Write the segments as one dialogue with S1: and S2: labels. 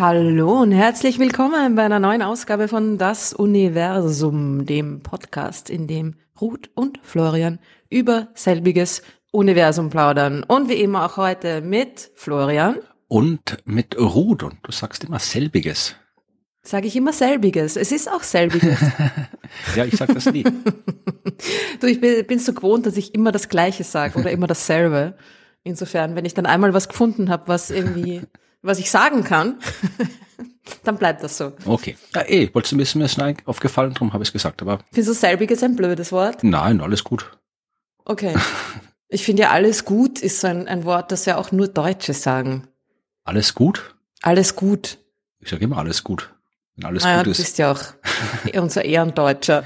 S1: Hallo und herzlich willkommen bei einer neuen Ausgabe von Das Universum, dem Podcast, in dem Ruth und Florian über selbiges Universum plaudern. Und wie immer auch heute mit Florian.
S2: Und mit Ruth. Und du sagst immer selbiges.
S1: Sage ich immer selbiges. Es ist auch selbiges.
S2: ja, ich sag das nie.
S1: du, ich bin, bin so gewohnt, dass ich immer das Gleiche sage oder immer dasselbe. Insofern, wenn ich dann einmal was gefunden habe, was irgendwie was ich sagen kann, dann bleibt das so.
S2: Okay. Ja, eh, wolltest du wissen, mir ist aufgefallen, darum habe ich es gesagt. Aber
S1: Findest du selbiges ein blödes Wort?
S2: Nein, alles gut.
S1: Okay. Ich finde ja, alles gut ist so ein, ein Wort, das ja auch nur Deutsche sagen.
S2: Alles gut?
S1: Alles gut.
S2: Ich sage immer alles gut. Wenn alles
S1: naja,
S2: gut ist.
S1: Du bist ja auch unser Ehrendeutscher.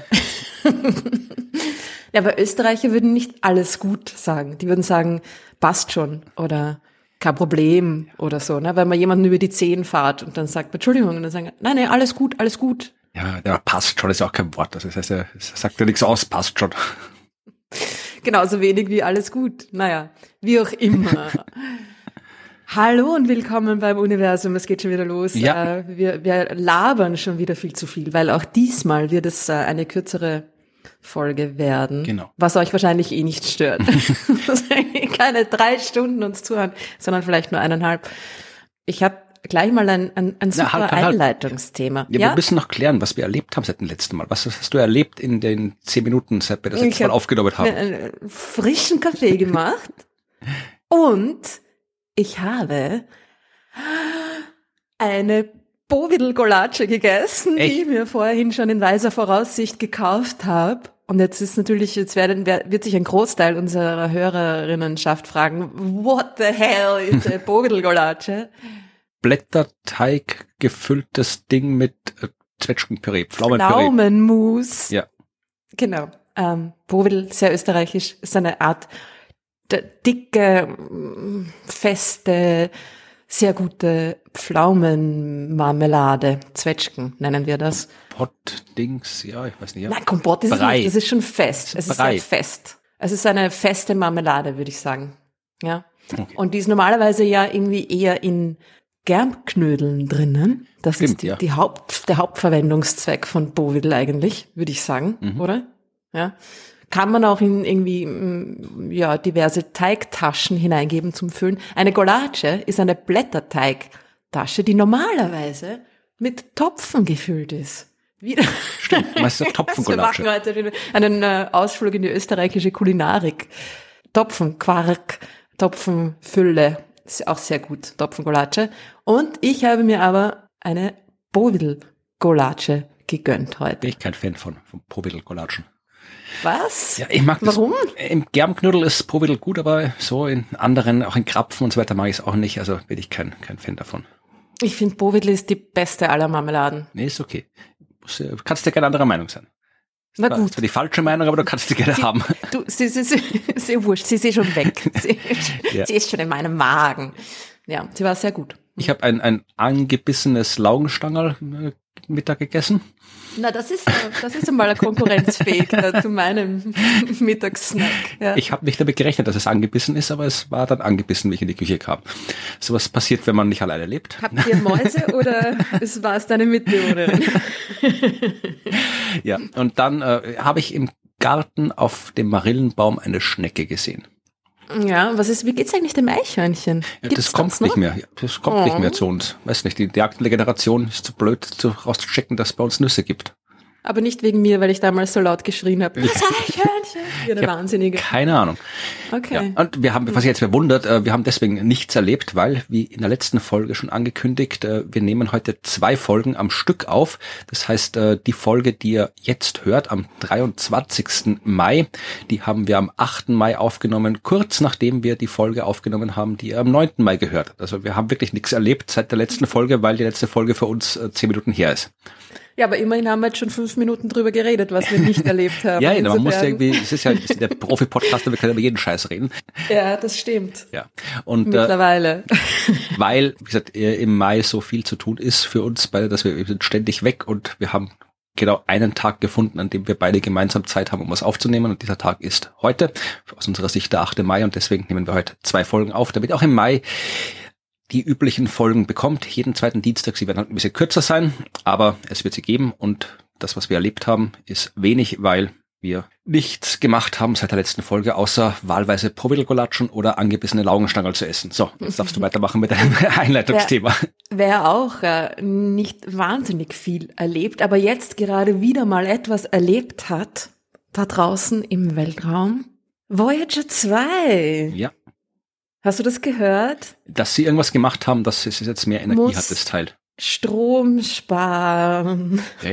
S1: ja, aber Österreicher würden nicht alles gut sagen. Die würden sagen, passt schon oder kein Problem oder so, ne? Weil man jemanden über die Zehen fahrt und dann sagt, Entschuldigung, und dann sagen, nein, nein, alles gut, alles gut.
S2: Ja, der passt schon, ist auch kein Wort. Das heißt, er sagt ja nichts aus, passt schon.
S1: Genauso wenig wie alles gut. Naja, wie auch immer. Hallo und willkommen beim Universum. Es geht schon wieder los.
S2: Ja.
S1: Äh, wir, wir labern schon wieder viel zu viel, weil auch diesmal wird es äh, eine kürzere Folge werden.
S2: Genau.
S1: Was euch wahrscheinlich eh nicht stört. Keine drei Stunden uns zuhören, sondern vielleicht nur eineinhalb. Ich habe gleich mal ein, ein, ein super Na, halt, halt, Einleitungsthema.
S2: Ja, ja, wir müssen noch klären, was wir erlebt haben seit dem letzten Mal. Was hast du erlebt in den zehn Minuten, seit wir das letzte Mal aufgenommen haben?
S1: Einen frischen Kaffee gemacht und ich habe eine Bovidel Golace gegessen, Echt? die ich mir vorhin schon in weiser Voraussicht gekauft habe. Und jetzt ist natürlich, jetzt werden, wird sich ein Großteil unserer Hörerinnenschaft fragen, what the hell is a Bovidel Golace?
S2: Blätterteig gefülltes Ding mit äh, Zwetschgenpüree, Pflaumenpüree.
S1: Pflaumenmus.
S2: Ja.
S1: Genau. Ähm, Bovidel, sehr österreichisch, ist eine Art dicke, feste, sehr gute Pflaumenmarmelade, Zwetschgen nennen wir das.
S2: Kompott-Dings, ja, ich weiß nicht. Ja.
S1: Nein, Kompott ist
S2: Brei.
S1: nicht, das ist schon fest. Es ist
S2: Brei.
S1: fest. Es ist eine feste Marmelade, würde ich sagen. Ja.
S2: Okay.
S1: Und die ist normalerweise ja irgendwie eher in Germknödeln drinnen. Das
S2: Stimmt,
S1: ist die,
S2: ja.
S1: die Haupt, der Hauptverwendungszweck von Bovidel eigentlich, würde ich sagen,
S2: Mhm.
S1: oder? Ja. Kann man auch in irgendwie, mm, ja, diverse Teigtaschen hineingeben zum Füllen. Eine Golace ist eine Blätterteigtasche, die normalerweise mit Topfen gefüllt ist. Wieder.
S2: Stimmt, meistens
S1: Wir
S2: Topfengulatsche.
S1: machen heute einen äh, Ausflug in die österreichische Kulinarik. Topfenquark, Topfenfülle, ist auch sehr gut, Topfengulatsche. Und ich habe mir aber eine Bovidel-Gulatsche gegönnt heute.
S2: Bin ich kein Fan von, von Providel-Golatschen.
S1: Was?
S2: Ja, ich mag das.
S1: Warum?
S2: Im Germknödel ist Providel gut, aber so in anderen, auch in Krapfen und so weiter mag ich es auch nicht. Also bin ich kein, kein Fan davon.
S1: Ich finde, Bovidel ist die beste aller Marmeladen.
S2: Nee, ist okay. Muss, äh, kannst ja gerne anderer Meinung sein.
S1: Na
S2: Das
S1: gut.
S2: ist zwar die falsche Meinung, aber du kannst die gerne haben.
S1: Du, sie, sie, sie, sie wurscht, sie ist eh schon weg. Sie,
S2: Ja.
S1: sie ist schon in meinem Magen. Ja, sie war sehr gut.
S2: Ich habe ein, ein angebissenes Laugenstangerl äh, Mittag gegessen.
S1: Na, das ist, äh, das ist einmal konkurrenzfähig äh, zu meinem Mittagssnack. Ja.
S2: Ich habe nicht damit gerechnet, dass es angebissen ist, aber es war dann angebissen, wie ich in die Küche kam. Sowas passiert, wenn man nicht alleine lebt.
S1: Habt ihr Mäuse oder es war es deine Mitbewohnerin?
S2: Ja, und dann äh, habe ich im Garten auf dem Marillenbaum eine Schnecke gesehen.
S1: Ja, was ist, wie geht's eigentlich dem Eichhörnchen?
S2: Ja, das kommt nicht mehr. Das kommt
S1: Oh.
S2: nicht mehr zu uns. Weiß nicht, die, die aktuelle Generation ist zu blöd, zu, rauszuchecken, dass es bei uns Nüsse gibt.
S1: Aber nicht wegen mir, weil ich damals so laut geschrien habe. Das Eichhörnchen!
S2: Hab
S1: Wahnsinnige.
S2: Keine Ahnung.
S1: Okay.
S2: Ja, und wir haben, was jetzt verwundert, äh, wir haben deswegen nichts erlebt, weil, wie in der letzten Folge schon angekündigt, äh, wir nehmen heute zwei Folgen am Stück auf. Das heißt, äh, die Folge, die ihr jetzt hört, am 23. Mai, die haben wir am 8. Mai aufgenommen, kurz nachdem wir die Folge aufgenommen haben, die ihr am 9. Mai gehört. habt. Also wir haben wirklich nichts erlebt seit der letzten Folge, weil die letzte Folge für uns zehn Minuten her ist.
S1: Ja, aber immerhin haben wir jetzt schon fünf Minuten drüber geredet, was wir nicht erlebt haben.
S2: Ja, ja, man muss
S1: Insofern-
S2: irgendwie, es ist ja es ist der Profi-Podcaster, wir können über jeden Scheiß reden.
S1: Ja, das stimmt.
S2: Ja. Und äh,
S1: Mittlerweile.
S2: weil, wie gesagt, äh, im Mai so viel zu tun ist für uns beide, dass wir wir sind ständig weg und wir haben genau einen Tag gefunden, an dem wir beide gemeinsam Zeit haben, um was aufzunehmen. Und dieser Tag ist heute, aus unserer Sicht der 8. Mai. Und deswegen nehmen wir heute zwei Folgen auf, damit auch im Mai die üblichen Folgen bekommt. Jeden zweiten Dienstag. Sie werden halt ein bisschen kürzer sein, aber es wird sie geben. Und das, was wir erlebt haben, ist wenig, weil wir nichts gemacht haben seit der letzten Folge, außer wahlweise Provilgolatschen oder angebissene Laugenstangerl zu essen. So, jetzt darfst du weitermachen mit deinem Einleitungsthema.
S1: Wer, wer auch äh, nicht wahnsinnig viel erlebt, aber jetzt gerade wieder mal etwas erlebt hat, da draußen im Weltraum, Voyager 2.
S2: Ja.
S1: Hast du das gehört?
S2: Dass sie irgendwas gemacht haben, dass es jetzt mehr Energie Muss hat, das Teil.
S1: Strom sparen.
S2: Ja,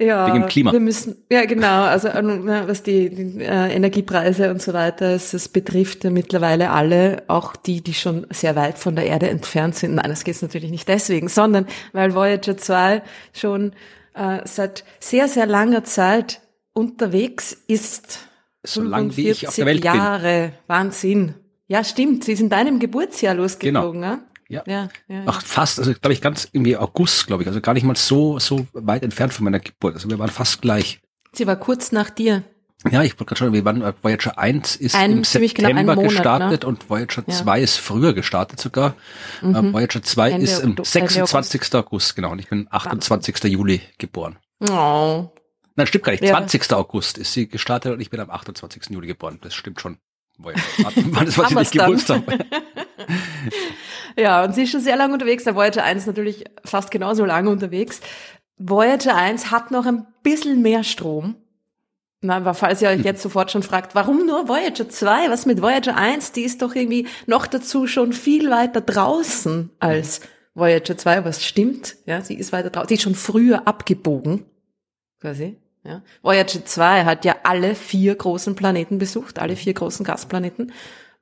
S1: ja,
S2: wegen dem Klima.
S1: Wir müssen, ja genau, also was die, die äh, Energiepreise und so weiter, es, es betrifft ja mittlerweile alle, auch die, die schon sehr weit von der Erde entfernt sind. Nein, das geht natürlich nicht deswegen, sondern weil Voyager 2 schon äh, seit sehr, sehr langer Zeit unterwegs ist.
S2: So lange wie ich auf der Welt
S1: Jahre. bin. Wahnsinn. Ja, stimmt. Sie ist in deinem Geburtsjahr losgeflogen,
S2: genau. Ja. ja, ja, Ach, fast, also glaube ich ganz irgendwie August, glaube ich, also gar nicht mal so so weit entfernt von meiner Geburt. Also wir waren fast gleich.
S1: Sie war kurz nach dir.
S2: Ja, ich wollte gerade schon, wir waren Voyager 1 ist ein, im September genau Monat, gestartet ne? und Voyager ja. 2 ist früher gestartet sogar. Mhm. Uh, Voyager 2 Ende ist im 26. August. August, genau, und ich bin 28. Wahnsinn. Juli geboren.
S1: Oh.
S2: Nein, stimmt gar nicht. Ja. 20. August ist sie gestartet und ich bin am 28. Juli geboren. Das stimmt schon. Voyager. Wann ist, was ich nicht gewusst habe.
S1: Ja, und sie ist schon sehr lange unterwegs. Der Voyager 1 natürlich fast genauso lange unterwegs. Voyager 1 hat noch ein bisschen mehr Strom. Na, aber falls ihr euch jetzt sofort schon fragt, warum nur Voyager 2? Was mit Voyager 1? Die ist doch irgendwie noch dazu schon viel weiter draußen als Voyager 2, was stimmt. Ja, sie ist weiter draußen. Sie ist schon früher abgebogen. Quasi. Ja. Voyager 2 hat ja alle vier großen Planeten besucht, alle vier großen Gasplaneten.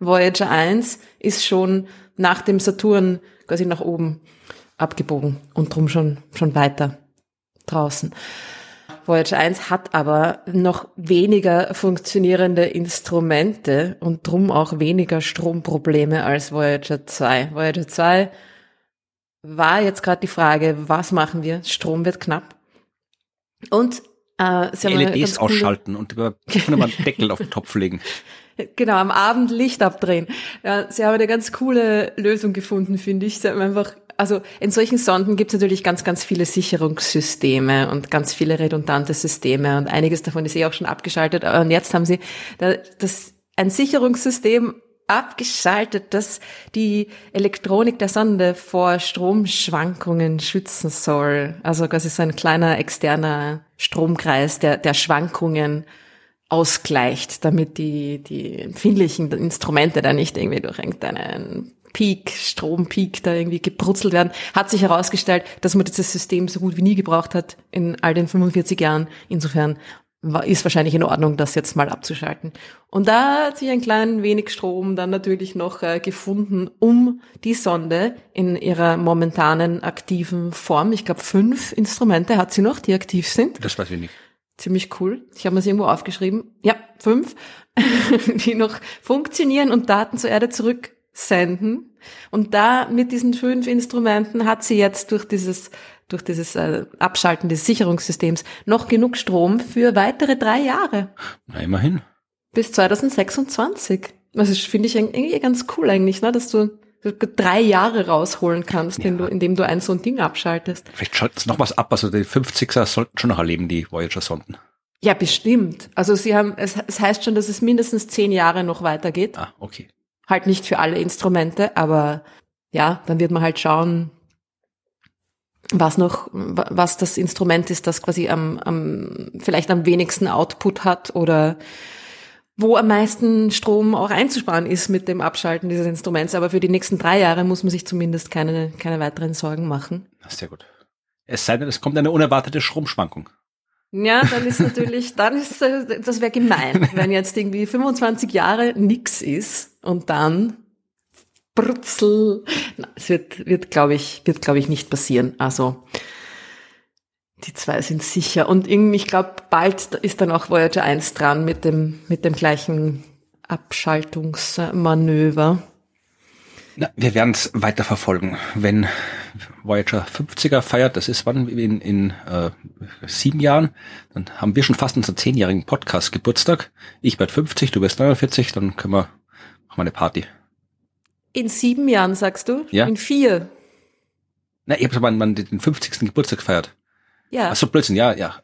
S1: Voyager 1 ist schon nach dem Saturn quasi nach oben abgebogen und drum schon, schon weiter draußen. Voyager 1 hat aber noch weniger funktionierende Instrumente und drum auch weniger Stromprobleme als Voyager 2. Voyager 2 war jetzt gerade die Frage, was machen wir? Strom wird knapp. Und
S2: äh, LEDs ausschalten und über einen Deckel auf den Topf legen.
S1: Genau, am Abend Licht abdrehen. Ja, sie haben eine ganz coole Lösung gefunden, finde ich. Sie haben einfach, also in solchen Sonden gibt es natürlich ganz, ganz viele Sicherungssysteme und ganz viele redundante Systeme und einiges davon ist eh auch schon abgeschaltet. Und jetzt haben sie das, ein Sicherungssystem abgeschaltet, das die Elektronik der Sonde vor Stromschwankungen schützen soll. Also quasi so ein kleiner externer Stromkreis, der, der Schwankungen ausgleicht, damit die, die empfindlichen Instrumente da nicht irgendwie durch irgendeinen Peak, Strompeak da irgendwie gebrutzelt werden, hat sich herausgestellt, dass man dieses System so gut wie nie gebraucht hat in all den 45 Jahren. Insofern ist wahrscheinlich in Ordnung, das jetzt mal abzuschalten. Und da hat sich ein klein wenig Strom dann natürlich noch äh, gefunden, um die Sonde in ihrer momentanen aktiven Form, ich glaube fünf Instrumente hat sie noch, die aktiv sind.
S2: Das weiß ich nicht
S1: ziemlich cool. Ich habe mir sie irgendwo aufgeschrieben. Ja, fünf, die noch funktionieren und Daten zur Erde zurücksenden. Und da mit diesen fünf Instrumenten hat sie jetzt durch dieses durch dieses äh, Abschalten des Sicherungssystems noch genug Strom für weitere drei Jahre.
S2: Na, immerhin.
S1: Bis 2026. Das finde ich irgendwie ganz cool eigentlich, ne, dass du drei Jahre rausholen kannst, ja. du, indem du ein so ein Ding abschaltest.
S2: Vielleicht schaltet es noch was ab, also die 50er sollten schon noch erleben, die Voyager-Sonden.
S1: Ja, bestimmt. Also sie haben, es, es heißt schon, dass es mindestens zehn Jahre noch weitergeht.
S2: Ah, okay.
S1: Halt nicht für alle Instrumente, aber ja, dann wird man halt schauen, was noch, was das Instrument ist, das quasi am, am vielleicht am wenigsten Output hat oder wo am meisten Strom auch einzusparen ist mit dem Abschalten dieses Instruments. Aber für die nächsten drei Jahre muss man sich zumindest keine, keine weiteren Sorgen machen.
S2: Sehr gut. Es sei denn, es kommt eine unerwartete Stromschwankung.
S1: Ja, dann ist natürlich, dann ist, das wäre gemein, wenn jetzt irgendwie 25 Jahre nix ist und dann brutzel. Es wird, wird glaube ich, wird glaube ich nicht passieren. Also, die zwei sind sicher. Und irgendwie, ich glaube, bald ist dann auch Voyager 1 dran mit dem, mit dem gleichen Abschaltungsmanöver.
S2: Na, wir werden es weiter verfolgen, wenn Voyager 50er feiert, das ist wann in, in äh, sieben Jahren, dann haben wir schon fast unseren zehnjährigen Podcast Geburtstag. Ich werde 50, du wirst 49, dann können wir machen wir eine Party.
S1: In sieben Jahren, sagst du?
S2: Ja.
S1: In vier.
S2: Na, ich habe aber man den 50. Geburtstag gefeiert.
S1: Ja.
S2: Ach so, Blödsinn, ja, ja.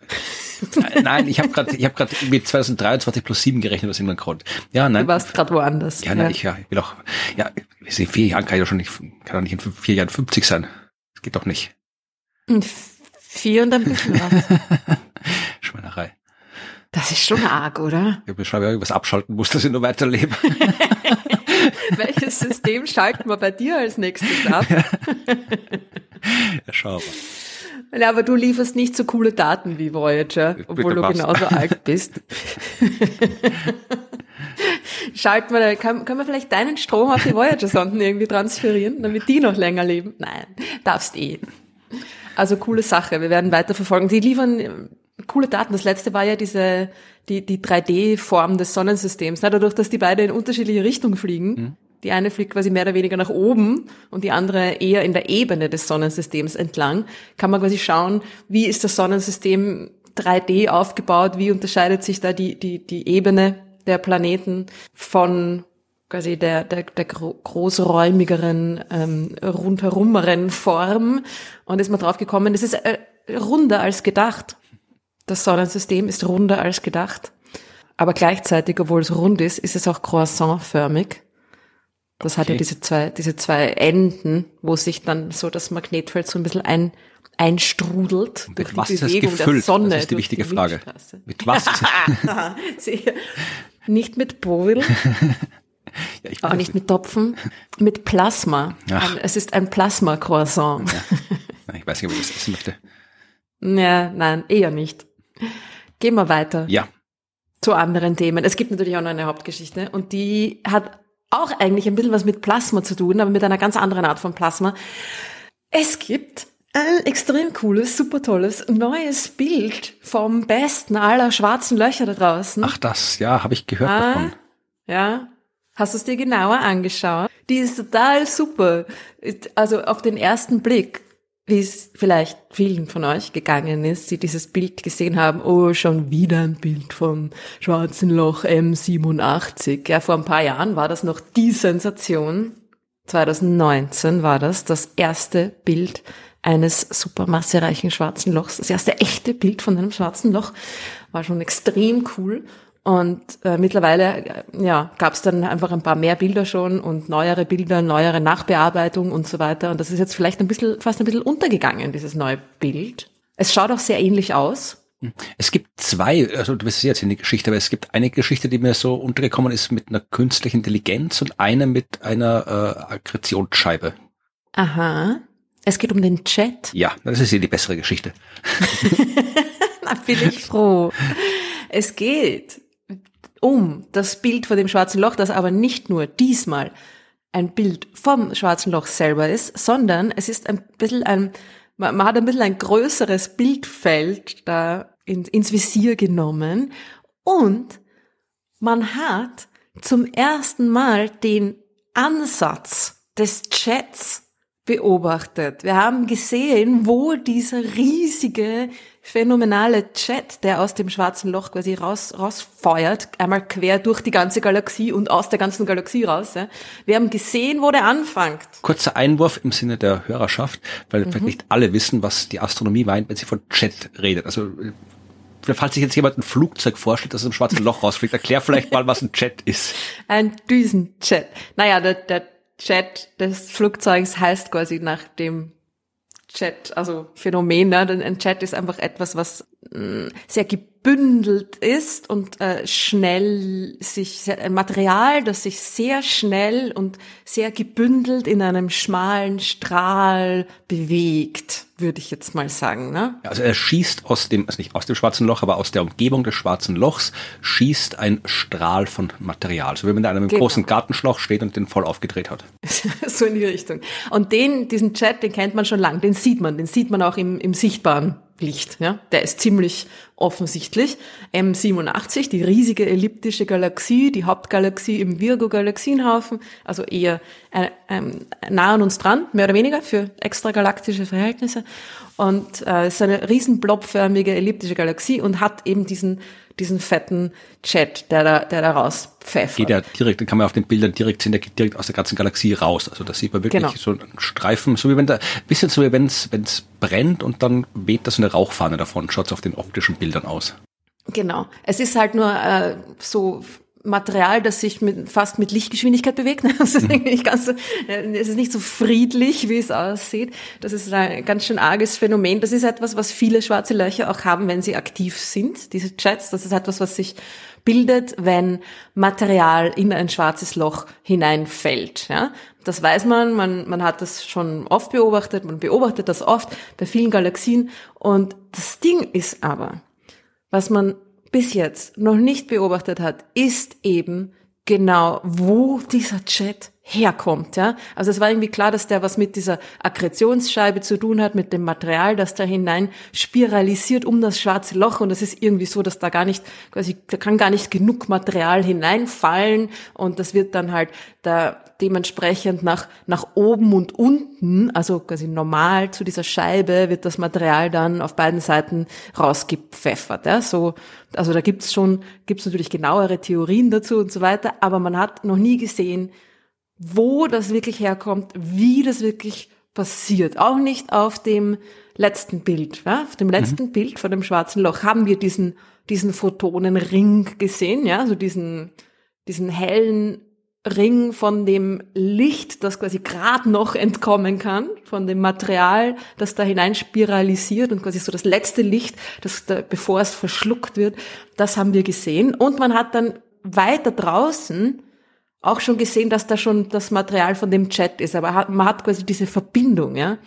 S2: nein, ich habe gerade ich habe gerade irgendwie 2023 plus 7 gerechnet aus irgendeinem Grund. Ja, nein.
S1: Du warst gerade woanders.
S2: Ja, nein, ich, ja, ich will auch, ja, in vier Jahren kann ich doch schon nicht, kann doch nicht in vier Jahren 50 sein. Das geht doch nicht.
S1: In vier und ein bisschen was.
S2: Schweinerei.
S1: Das ist schon arg, oder?
S2: Ich beschreibe ja irgendwas abschalten muss, dass ich nur weiterlebe.
S1: Welches System schalten wir bei dir als nächstes ab?
S2: ja, schau mal.
S1: Ja, aber du lieferst nicht so coole Daten wie Voyager, obwohl du genauso alt bist. Schalten wir, da- kann, können wir vielleicht deinen Strom auf die Voyager-Sonden irgendwie transferieren, damit die noch länger leben? Nein, darfst eh. Also coole Sache, wir werden weiter verfolgen. Die liefern äh, coole Daten. Das letzte war ja diese, die, die 3D-Form des Sonnensystems. Na, dadurch, dass die beide in unterschiedliche Richtungen fliegen. Die eine fliegt quasi mehr oder weniger nach oben und die andere eher in der Ebene des Sonnensystems entlang. Kann man quasi schauen, wie ist das Sonnensystem 3D aufgebaut, wie unterscheidet sich da die, die, die Ebene der Planeten von quasi der, der, der gro großräumigeren, ähm, rundherumeren Form und ist man drauf gekommen, es ist äh, runder als gedacht. Das Sonnensystem ist runder als gedacht. Aber gleichzeitig, obwohl es rund ist, ist es auch croissantförmig. Das hat ja
S2: Okay.
S1: diese zwei, diese zwei Enden, wo sich dann so das Magnetfeld so ein bisschen ein, einstrudelt
S2: Mit
S1: durch die
S2: was das
S1: Bewegung der
S2: gefüllt?
S1: Sonne.
S2: Das ist die wichtige Frage.
S1: Milchstraße.
S2: Mit was?
S1: Nicht mit Bowl,
S2: ja,
S1: auch nicht mit Topfen, mit Plasma. Ein, es ist ein Plasma-Croissant.
S2: Nein, Ich weiß nicht, ob ich das essen möchte.
S1: Ja, nein, eher nicht. Gehen wir weiter
S2: Ja,
S1: zu anderen Themen. Es gibt natürlich auch noch eine Hauptgeschichte und die hat auch eigentlich ein bisschen was mit Plasma zu tun, aber mit einer ganz anderen Art von Plasma. Es gibt ein extrem cooles, super tolles, neues Bild vom besten aller schwarzen Löcher da draußen.
S2: ach das, ja, habe ich gehört
S1: Ah,
S2: davon.
S1: ja. Hast du es dir genauer angeschaut? Die ist total super. Also auf den ersten Blick, wie es vielleicht vielen von euch gegangen ist, die dieses Bild gesehen haben, oh, schon wieder ein Bild vom schwarzen Loch M87. Ja, vor ein paar Jahren war das noch die Sensation. 2019 war das das erste Bild eines supermassereichen schwarzen Lochs. Das erste echte Bild von einem schwarzen Loch war schon extrem cool. Und äh, mittlerweile äh, ja, gab es dann einfach ein paar mehr Bilder schon und neuere Bilder, neuere Nachbearbeitung und so weiter. Und das ist jetzt vielleicht ein bisschen, fast ein bisschen untergegangen, dieses neue Bild. Es schaut auch sehr ähnlich aus.
S2: Es gibt zwei, also du wirst jetzt in die Geschichte, aber es gibt eine Geschichte, die mir so untergekommen ist mit einer künstlichen Intelligenz und eine mit einer äh, Akkretionsscheibe.
S1: Aha. Es geht um den Chat.
S2: Ja, das ist ja die bessere Geschichte.
S1: Na, bin ich froh. Es geht um das Bild von dem schwarzen Loch, das aber nicht nur diesmal ein Bild vom schwarzen Loch selber ist, sondern es ist ein bisschen ein, man, hat ein bisschen ein größeres Bildfeld da in, ins Visier genommen und man hat zum ersten Mal den Ansatz des Chats beobachtet. Wir haben gesehen, wo dieser riesige, phänomenale Chat, der aus dem schwarzen Loch quasi raus, rausfeuert, einmal quer durch die ganze Galaxie und aus der ganzen Galaxie raus. Ja. Wir haben gesehen, wo der anfängt.
S2: Kurzer Einwurf im Sinne der Hörerschaft, weil
S1: Mhm.
S2: vielleicht nicht alle wissen, was die Astronomie meint, wenn sie von Jet redet. Also äh, falls sich jetzt jemand ein Flugzeug vorstellt, das aus dem schwarzen Loch rausfliegt, erklär vielleicht mal, was ein Jet ist.
S1: Ein Düsenjet. Naja, der, der Jet des Flugzeugs heißt quasi nach dem Jet, also Phänomen. Ne? Denn Ein Jet ist einfach etwas, was sehr gebündelt ist und äh, schnell sich, ein Material, das sich sehr schnell und sehr gebündelt in einem schmalen Strahl bewegt, würde ich jetzt mal sagen. Ne?
S2: Also er schießt aus dem, also nicht aus dem schwarzen Loch, aber aus der Umgebung des schwarzen Lochs schießt ein Strahl von Material. So wie man in einem
S1: Genau.
S2: großen Gartenschlauch steht und den voll aufgedreht hat.
S1: so in die Richtung. Und den, diesen Chat, den kennt man schon lang, den sieht man, den sieht man auch im, im sichtbaren Licht. Ja? Der ist ziemlich offensichtlich M87, die riesige elliptische Galaxie, die Hauptgalaxie im Virgo-Galaxienhaufen, also eher äh, äh, nah an uns dran, mehr oder weniger für extragalaktische Verhältnisse. Und äh, ist eine riesen blobförmige elliptische Galaxie und hat eben diesen diesen fetten Jet, der da, der da rauspfeffert.
S2: Geht ja direkt, kann man auf den Bildern direkt sehen, der geht direkt aus der ganzen Galaxie raus. Also da sieht man wirklich genau. so einen Streifen, so wie wenn da, bisschen so wie wenn es brennt und dann weht da so eine Rauchfahne davon, schaut auf den optischen Bildern aus.
S1: Genau. Es ist halt nur äh, so Material, das sich mit, fast mit Lichtgeschwindigkeit bewegt. Das ist mhm. nicht ganz so, äh, es ist nicht so friedlich, wie es aussieht. Das ist ein ganz schön arges Phänomen. Das ist etwas, was viele schwarze Löcher auch haben, wenn sie aktiv sind, diese Jets. Das ist etwas, was sich bildet, wenn Material in ein schwarzes Loch hineinfällt. Ja? Das weiß man, man, man hat das schon oft beobachtet, man beobachtet das oft bei vielen Galaxien. Und das Ding ist aber, was man bis jetzt noch nicht beobachtet hat, ist eben genau, wo dieser Chat herkommt, ja. Also es war irgendwie klar, dass der was mit dieser Akkretionsscheibe zu tun hat, mit dem Material, das da hinein spiralisiert um das schwarze Loch und es ist irgendwie so, dass da gar nicht, quasi, da kann gar nicht genug Material hineinfallen und das wird dann halt da dementsprechend nach, nach oben und unten, also quasi normal zu dieser Scheibe wird das Material dann auf beiden Seiten rausgepfeffert, ja. So, also da gibt's schon, gibt's natürlich genauere Theorien dazu und so weiter, aber man hat noch nie gesehen, wo das wirklich herkommt, wie das wirklich passiert. Auch nicht auf dem letzten Bild. Ja? Auf dem letzten mhm. Bild von dem schwarzen Loch haben wir diesen, diesen Photonenring gesehen, ja, so diesen, diesen hellen Ring von dem Licht, das quasi gerade noch entkommen kann, von dem Material, das da hinein spiralisiert und quasi so das letzte Licht, das da, bevor es verschluckt wird, das haben wir gesehen. Und man hat dann weiter draußen auch schon gesehen, dass da schon das Material von dem Chat ist, aber man hat quasi diese Verbindung, ja.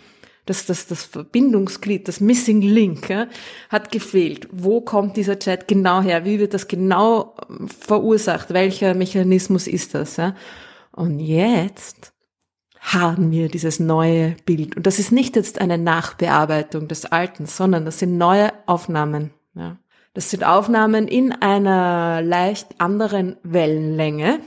S1: Das, das, das Verbindungsglied, das Missing Link, ja, hat gefehlt. Wo kommt dieser Chat genau her? Wie wird das genau ähm, verursacht? Welcher Mechanismus ist das? Ja? Und jetzt haben wir dieses neue Bild. Und das ist nicht jetzt eine Nachbearbeitung des Alten, sondern das sind neue Aufnahmen. Ja. Das sind Aufnahmen in einer leicht anderen Wellenlänge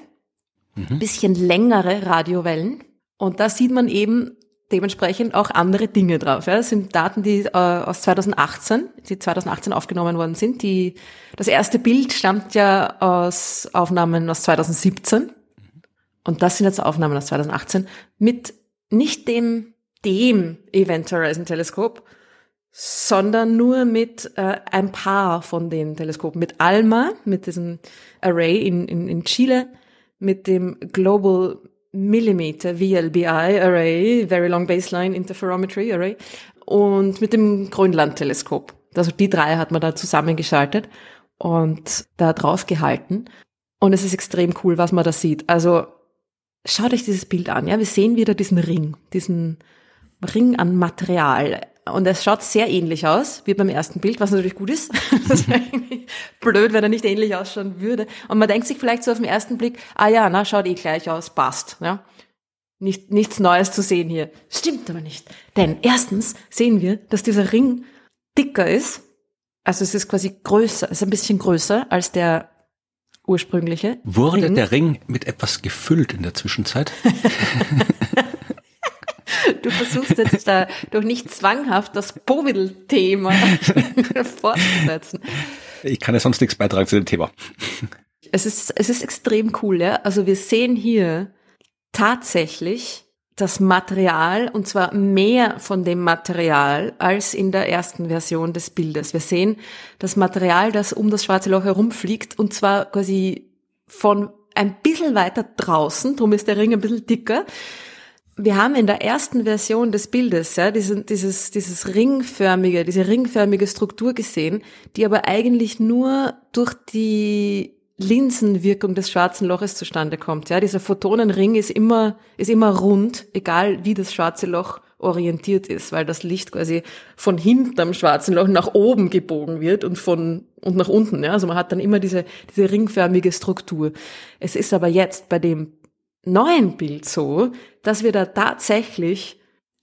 S1: mhm. bisschen längere Radiowellen. Und da sieht man eben dementsprechend auch andere Dinge drauf. Ja. Das sind Daten, die äh, aus 2018, die 2018 aufgenommen worden sind. Die, das erste Bild stammt ja aus Aufnahmen aus 2017. Und das sind jetzt Aufnahmen aus 2018 mit nicht dem, dem Event Horizon Teleskop, sondern nur mit äh, ein paar von den Teleskopen. Mit ALMA, mit diesem Array in, in, in Chile, mit dem Global Millimeter VLBI Array, Very Long Baseline Interferometry Array und mit dem Grönland-Teleskop. Also die drei hat man da zusammengeschaltet und da drauf gehalten. Und es ist extrem cool, was man da sieht. Also schaut euch dieses Bild an. Ja, wir sehen wieder diesen Ring, diesen Ring an Material. Und es schaut sehr ähnlich aus wie beim ersten Bild, was natürlich gut ist. das wäre irgendwie blöd, wenn er nicht ähnlich ausschauen würde. Und man denkt sich vielleicht so auf den ersten Blick, ah ja, na, schaut eh gleich aus, passt. Ja? Nicht, nichts Neues zu sehen hier. Stimmt aber nicht. Denn erstens sehen wir, dass dieser Ring dicker ist. Also es ist quasi größer, es ist ein bisschen größer als der ursprüngliche.
S2: Wurde Ring. der Ring mit etwas gefüllt in der Zwischenzeit?
S1: Du versuchst jetzt da doch nicht zwanghaft das Povidel-Thema fortzusetzen.
S2: Ich kann ja sonst nichts beitragen zu dem Thema.
S1: Es ist, es ist extrem cool, ja. Also wir sehen hier tatsächlich das Material und zwar mehr von dem Material als in der ersten Version des Bildes. Wir sehen das Material, das um das schwarze Loch herumfliegt und zwar quasi von ein bisschen weiter draußen, darum ist der Ring ein bisschen dicker, wir haben in der ersten Version des Bildes ja, diesen, dieses, dieses ringförmige, diese ringförmige Struktur gesehen, die aber eigentlich nur durch die Linsenwirkung des schwarzen Loches zustande kommt. Ja, dieser Photonenring ist immer, ist immer rund, egal wie das schwarze Loch orientiert ist, weil das Licht quasi von hinten am schwarzen Loch nach oben gebogen wird und von und nach unten. Ja, also man hat dann immer diese diese ringförmige Struktur. Es ist aber jetzt bei dem neuen Bild so, dass wir da tatsächlich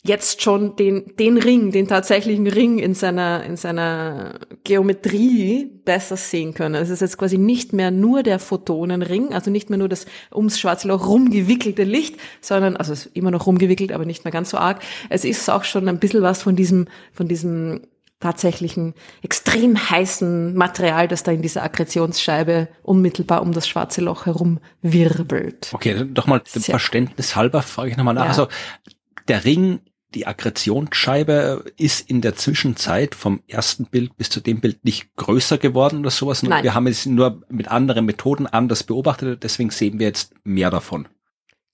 S1: jetzt schon den, den Ring, den tatsächlichen Ring in seiner, in seiner Geometrie besser sehen können. Es ist jetzt quasi nicht mehr nur der Photonenring, also nicht mehr nur das ums schwarze Loch rumgewickelte Licht, sondern, also es ist immer noch rumgewickelt, aber nicht mehr ganz so arg. Es ist auch schon ein bisschen was von diesem, von diesem tatsächlichen extrem heißen Material, das da in dieser Akkretionsscheibe unmittelbar um das schwarze Loch herum wirbelt.
S2: Okay, doch mal dem Verständnis halber frage ich nochmal nach. Ja. Also der Ring die Akkretionsscheibe ist in der Zwischenzeit vom ersten Bild bis zu dem Bild nicht größer geworden oder sowas. Nein. Wir haben es nur mit anderen Methoden anders beobachtet, deswegen sehen wir jetzt mehr davon.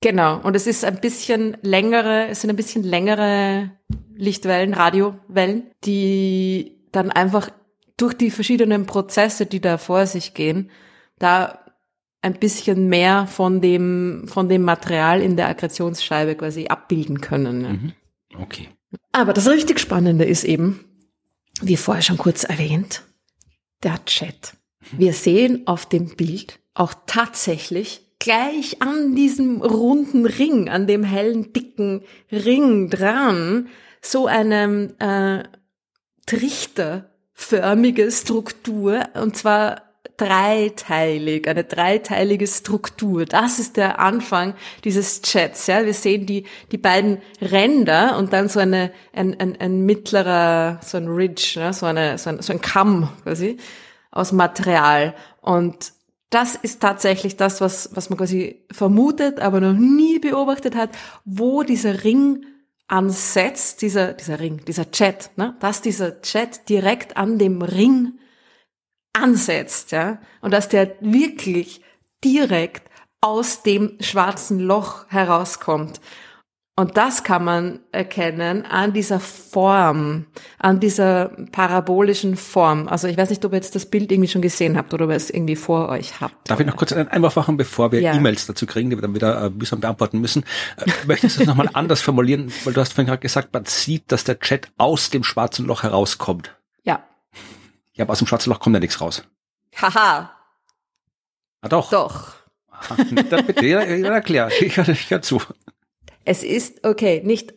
S1: Genau, und es ist ein bisschen längere, es sind ein bisschen längere Lichtwellen, Radiowellen, die dann einfach durch die verschiedenen Prozesse, die da vor sich gehen, da ein bisschen mehr von dem, von dem Material in der Akkretionsscheibe quasi abbilden können. Mhm.
S2: Okay.
S1: Aber das richtig Spannende ist eben, wie vorher schon kurz erwähnt, der Chat. Wir sehen auf dem Bild auch tatsächlich gleich an diesem runden Ring, an dem hellen, dicken Ring dran, so eine äh, trichterförmige Struktur, und zwar dreiteilig, eine dreiteilige Struktur. Das ist der Anfang dieses Chats. Ja, wir sehen die die beiden Ränder und dann so eine ein, ein, ein mittlerer so ein Ridge, ne? so eine so ein, so ein Kamm quasi aus Material und das ist tatsächlich das, was, was man quasi vermutet, aber noch nie beobachtet hat, wo dieser Ring ansetzt, dieser, dieser Ring, dieser Chat, ne? dass dieser Chat direkt an dem Ring ansetzt, ja, und dass der wirklich direkt aus dem schwarzen Loch herauskommt. Und das kann man erkennen an dieser Form, an dieser parabolischen Form. Also ich weiß nicht, ob ihr jetzt das Bild irgendwie schon gesehen habt oder ob ihr es irgendwie vor euch habt.
S2: Darf ich noch kurz einen Einwurf machen, bevor wir ja. E-Mails dazu kriegen, die wir dann wieder äh, mühsam beantworten müssen? Äh, möchtest du es nochmal anders formulieren? Weil du hast vorhin gerade gesagt, man sieht, dass der Chat aus dem schwarzen Loch herauskommt.
S1: Ja.
S2: Ja, aber aus dem schwarzen Loch kommt ja nichts raus.
S1: Haha.
S2: Ah, doch.
S1: Doch.
S2: Aha, dann bitte, ja, erklär, ich, ich hör zu.
S1: Es ist, okay, nicht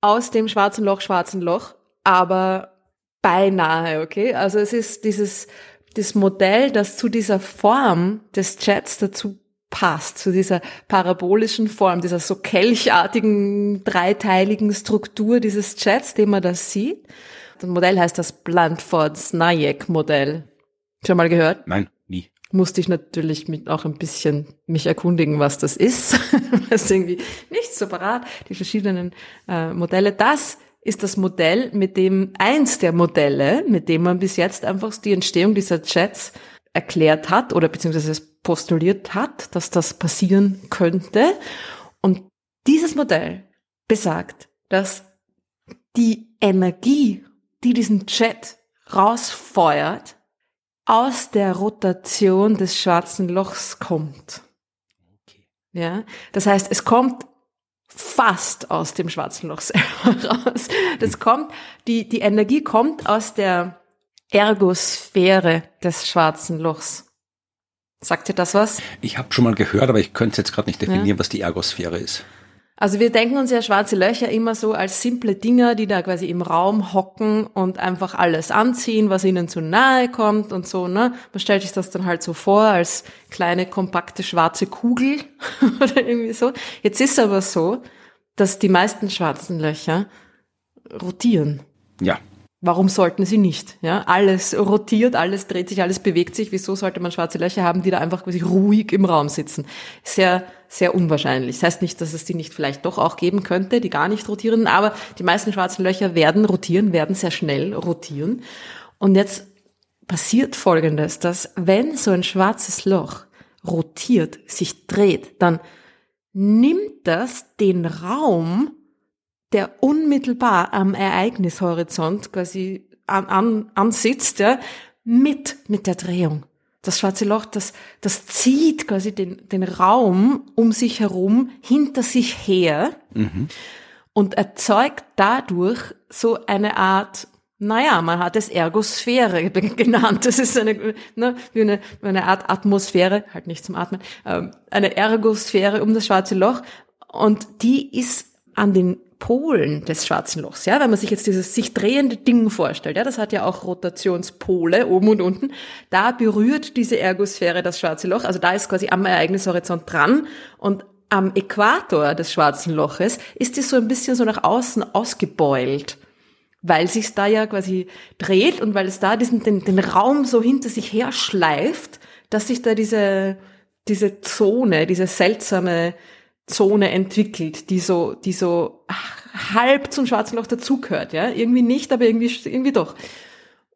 S1: aus dem schwarzen Loch, schwarzen Loch, aber beinahe, okay? Also es ist dieses, das Modell, das zu dieser Form des Chats dazu passt, zu dieser parabolischen Form, dieser so kelchartigen, dreiteiligen Struktur dieses Chats, den man da sieht. Das Modell heißt das Blandford-Snajek-Modell. Schon mal gehört?
S2: Nein.
S1: Musste ich natürlich mit auch ein bisschen mich erkundigen, was das ist. das ist irgendwie nicht so parat, die verschiedenen äh, Modelle. Das ist das Modell, mit dem eins der Modelle, mit dem man bis jetzt einfach die Entstehung dieser Chats erklärt hat oder beziehungsweise es postuliert hat, dass das passieren könnte. Und dieses Modell besagt, dass die Energie die diesen Jet rausfeuert, aus der Rotation des schwarzen Lochs kommt. Ja, das heißt, es kommt fast aus dem schwarzen Loch selber raus. Das kommt, die, die Energie kommt aus der Ergosphäre des schwarzen Lochs. Sagt dir das was?
S2: Ich habe schon mal gehört, aber ich könnte jetzt gerade nicht definieren, ja. was die Ergosphäre ist.
S1: Also wir denken uns ja schwarze Löcher immer so als simple Dinger, die da quasi im Raum hocken und einfach alles anziehen, was ihnen zu nahe kommt und so, ne? Man stellt sich das dann halt so vor als kleine, kompakte schwarze Kugel oder irgendwie so. Jetzt ist aber so, dass die meisten schwarzen Löcher rotieren.
S2: Ja.
S1: Warum sollten sie nicht? Ja, alles rotiert, alles dreht sich, alles bewegt sich. Wieso sollte man schwarze Löcher haben, die da einfach quasi ruhig im Raum sitzen? Sehr, sehr unwahrscheinlich. Das heißt nicht, dass es die nicht vielleicht doch auch geben könnte, die gar nicht rotieren, aber die meisten schwarzen Löcher werden rotieren, werden sehr schnell rotieren. Und jetzt passiert Folgendes, dass wenn so ein schwarzes Loch rotiert, sich dreht, dann nimmt das den Raum der unmittelbar am Ereignishorizont quasi an, an, ansitzt, ja, mit, mit der Drehung. Das schwarze Loch, das, das zieht quasi den, den Raum um sich herum hinter sich her mhm. und erzeugt dadurch so eine Art, naja, man hat es Ergosphäre genannt. Das ist eine, ne, wie eine, eine Art Atmosphäre, halt nicht zum Atmen, ähm, eine Ergosphäre um das schwarze Loch und die ist an den Polen des Schwarzen Lochs, ja, wenn man sich jetzt dieses sich drehende Ding vorstellt, ja, das hat ja auch Rotationspole oben und unten, da berührt diese Ergosphäre das Schwarze Loch, also da ist quasi am Ereignishorizont dran. Und am Äquator des Schwarzen Loches ist es so ein bisschen so nach außen ausgebeult, weil sich da ja quasi dreht und weil es da diesen den, den Raum so hinter sich her schleift, dass sich da diese diese Zone, diese seltsame Zone entwickelt, die so, die so halb zum Schwarzen Loch dazugehört, ja. Irgendwie nicht, aber irgendwie, irgendwie doch.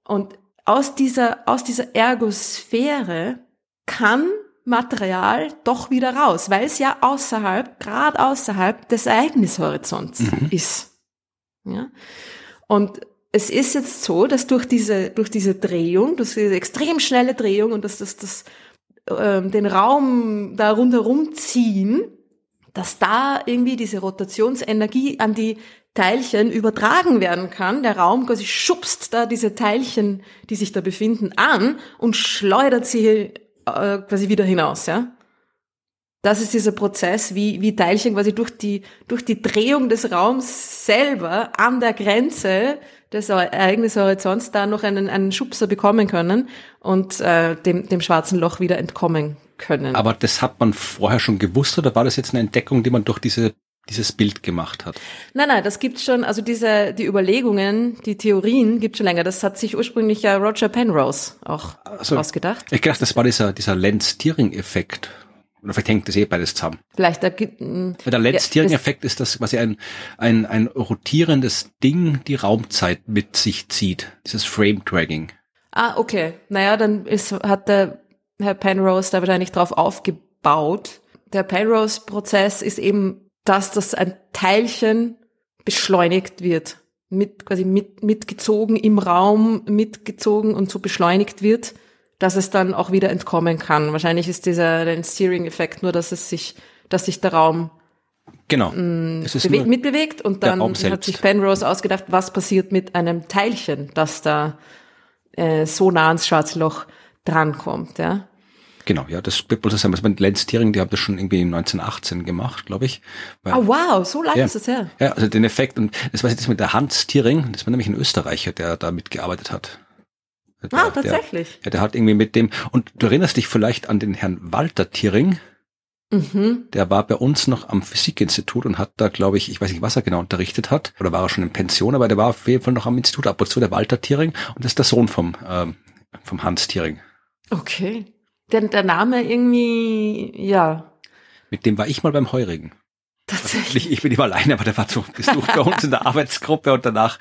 S1: Und aus dieser, aus dieser Ergosphäre kann Material doch wieder raus, weil es ja außerhalb, gerade außerhalb des Ereignishorizonts mhm. ist. Ja? Und es ist jetzt so, dass durch diese, durch diese Drehung, durch diese extrem schnelle Drehung und dass das, das, ähm, den Raum da rundherum ziehen, dass da irgendwie diese Rotationsenergie an die Teilchen übertragen werden kann. Der Raum quasi schubst da diese Teilchen, die sich da befinden, an und schleudert sie äh, quasi wieder hinaus, ja. Das ist dieser Prozess, wie, wie Teilchen quasi durch die, durch die Drehung des Raums selber an der Grenze des Ereignishorizonts da noch einen, einen Schubser bekommen können und äh, dem, dem schwarzen Loch wieder entkommen können.
S2: Aber das hat man vorher schon gewusst oder war das jetzt eine Entdeckung, die man durch diese dieses Bild gemacht hat.
S1: Nein, nein, das gibt schon, also diese, die Überlegungen, die Theorien gibt schon länger. Das hat sich ursprünglich ja Roger Penrose auch also, ausgedacht.
S2: Ich dachte, das war dieser, dieser Lenz-Tiering-Effekt. Oder vielleicht hängt das eh beides zusammen.
S1: Vielleicht da gibt,
S2: Der Lenz-Tiering-Effekt ist das quasi ein, ein, ein rotierendes Ding, die Raumzeit mit sich zieht. Dieses Frame-Dragging.
S1: Ah, okay. Naja, dann ist, hat der Herr Penrose da wahrscheinlich drauf aufgebaut. Der Penrose-Prozess ist eben, dass das ein Teilchen beschleunigt wird, mit quasi mit, mitgezogen im Raum, mitgezogen und so beschleunigt wird, dass es dann auch wieder entkommen kann. Wahrscheinlich ist dieser Steering-Effekt nur, dass es sich, dass sich der Raum
S2: genau.
S1: mh, mm, mitbewegt und dann hat sich Penrose ausgedacht, was passiert mit einem Teilchen, das da äh, so nah ans Schwarze Loch drankommt, ja.
S2: Genau, ja, das wird wohl so sein. Also Lenz Tiering, die haben das schon irgendwie 1918 gemacht, glaube ich.
S1: Weil, oh wow, so lange ja, ist es her.
S2: Ja, also den Effekt und das weiß ich das mit der Hans Tiering, das war nämlich ein Österreicher, der da mitgearbeitet hat.
S1: Der, ah, tatsächlich.
S2: Der, ja, der hat irgendwie mit dem, und du erinnerst dich vielleicht an den Herrn Walter Tiering, Mhm. Der war bei uns noch am Physikinstitut und hat da, glaube ich, ich weiß nicht, was er genau unterrichtet hat, oder war er schon in Pension, aber der war auf jeden Fall noch am Institut ab und zu, der Walter Tiering, und das ist der Sohn vom, ähm, vom Hans Tiering.
S1: Okay. Denn der Name irgendwie, ja.
S2: Mit dem war ich mal beim Heurigen. Tatsächlich. Ich bin immer alleine, aber der war zu Besuch bei uns in der Arbeitsgruppe und danach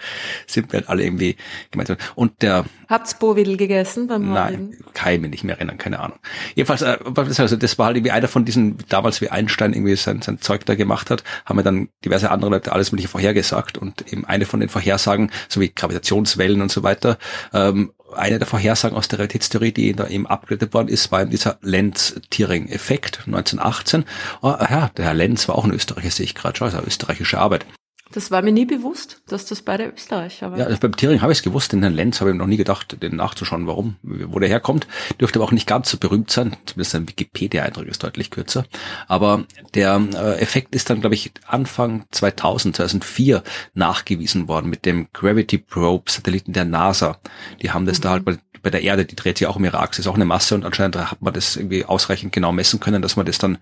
S2: sind wir halt alle irgendwie gemeinsam. Und der.
S1: Habt's Bovidel gegessen beim
S2: Heurigen? Nein, keine, nicht mehr erinnern, keine Ahnung. Jedenfalls, äh, also das war halt irgendwie einer von diesen, damals wie Einstein irgendwie sein, sein Zeug da gemacht hat, haben wir dann diverse andere Leute alles mögliche vorhergesagt und eben eine von den Vorhersagen, so wie Gravitationswellen und so weiter, ähm, eine der Vorhersagen aus der Realitätstheorie, die da eben abgeleitet worden ist, war eben dieser Lenz-Tiering-Effekt 1918. Oh, ja, der Herr Lenz war auch ein Österreicher, sehe ich gerade schon, also österreichische Arbeit.
S1: Das war mir nie bewusst, dass das beide Österreicher waren.
S2: Ja, also beim Tiering habe ich es gewusst, den Herrn Lenz habe ich noch nie gedacht, den nachzuschauen, warum, wo der herkommt. Dürfte aber auch nicht ganz so berühmt sein, zumindest sein Wikipedia-Eintrag ist deutlich kürzer. Aber der äh, Effekt ist dann, glaube ich, Anfang 2000, 2004 nachgewiesen worden mit dem Gravity Probe Satelliten der NASA. Die haben das mhm. da halt bei, bei der Erde, die dreht sich auch um ihre Achse, ist auch eine Masse und anscheinend hat man das irgendwie ausreichend genau messen können, dass man das dann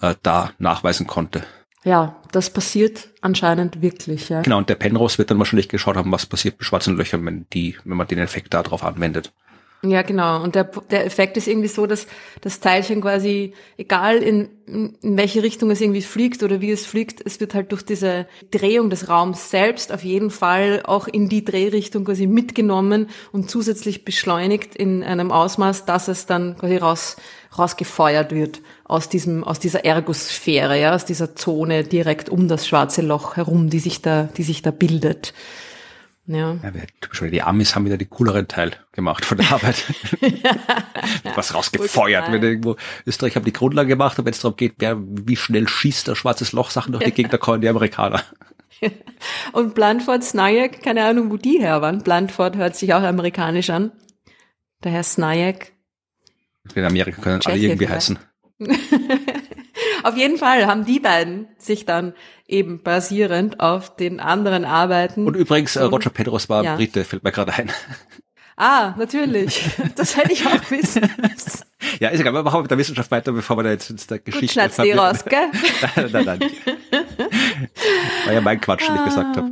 S2: äh, da nachweisen konnte.
S1: Ja, das passiert anscheinend wirklich, ja.
S2: Genau, und der Penrose wird dann wahrscheinlich geschaut haben, was passiert mit schwarzen Löchern, wenn die, wenn man den Effekt da drauf anwendet.
S1: Ja, genau. Und der, der Effekt ist irgendwie so, dass das Teilchen quasi, egal in, in welche Richtung es irgendwie fliegt oder wie es fliegt, es wird halt durch diese Drehung des Raums selbst auf jeden Fall auch in die Drehrichtung quasi mitgenommen und zusätzlich beschleunigt in einem Ausmaß, dass es dann quasi raus, rausgefeuert wird aus diesem, aus dieser Ergosphäre, ja, aus dieser Zone direkt um das schwarze Loch herum, die sich da, die sich da bildet. Ja.
S2: ja die Amis haben wieder die cooleren Teil gemacht von der Arbeit. Was rausgefeuert. Wenn irgendwo Österreich haben die Grundlage gemacht und wenn es darum geht, wer, wie schnell schießt der schwarzes Loch Sachen durch die Gegend, da kommen die Amerikaner.
S1: und Blandford Snajek, keine Ahnung, wo die her waren. Blandford hört sich auch amerikanisch an. Der Herr Snajek.
S2: In Amerika können Tscheche alle irgendwie vielleicht. heißen.
S1: Auf jeden Fall haben die beiden sich dann eben basierend auf den anderen Arbeiten.
S2: Und übrigens, äh, Roger Pedros war ja. Brite, fällt mir gerade ein.
S1: Ah, natürlich. Das hätte ich auch wissen müssen.
S2: Ja, ist egal, wir machen mit der Wissenschaft weiter, bevor wir da jetzt in der Geschichte...
S1: Gut, die raus, gell?
S2: nein, nein. War ja mein Quatsch, den ich gesagt habe.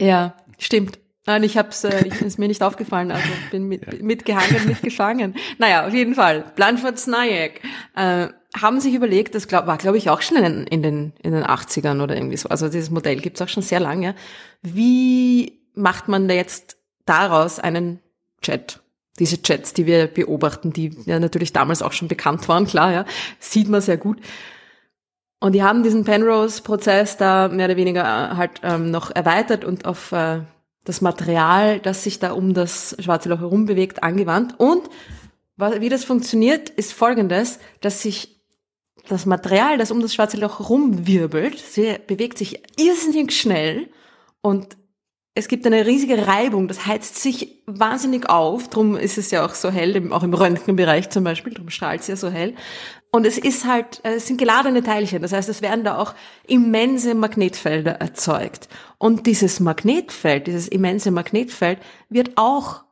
S1: Ja, stimmt. Nein, ich hab's, äh, ist mir nicht aufgefallen, also bin mit, ja. mitgehangen, mitgeschwangen. Naja, auf jeden Fall. Blanford Snayek äh, haben sich überlegt, das war glaube ich auch schon in, in, den, in den 80ern oder irgendwie so, also dieses Modell gibt's auch schon sehr lange. Wie macht man da jetzt daraus einen Chat? Diese Chats, die wir beobachten, die ja natürlich damals auch schon bekannt waren, klar, ja, sieht man sehr gut. Und die haben diesen Penrose-Prozess da mehr oder weniger äh, halt ähm, noch erweitert und auf äh, das Material, das sich da um das schwarze Loch herum bewegt, angewandt. Und wie das funktioniert, ist folgendes, dass sich das Material, das um das schwarze Loch rumwirbelt, bewegt sich irrsinnig schnell und es gibt eine riesige Reibung, das heizt sich wahnsinnig auf, drum ist es ja auch so hell, auch im Röntgenbereich zum Beispiel, drum strahlt es ja so hell. Und es ist halt, es sind geladene Teilchen, das heißt, es werden da auch immense Magnetfelder erzeugt. Und dieses Magnetfeld, dieses immense Magnetfeld wird auch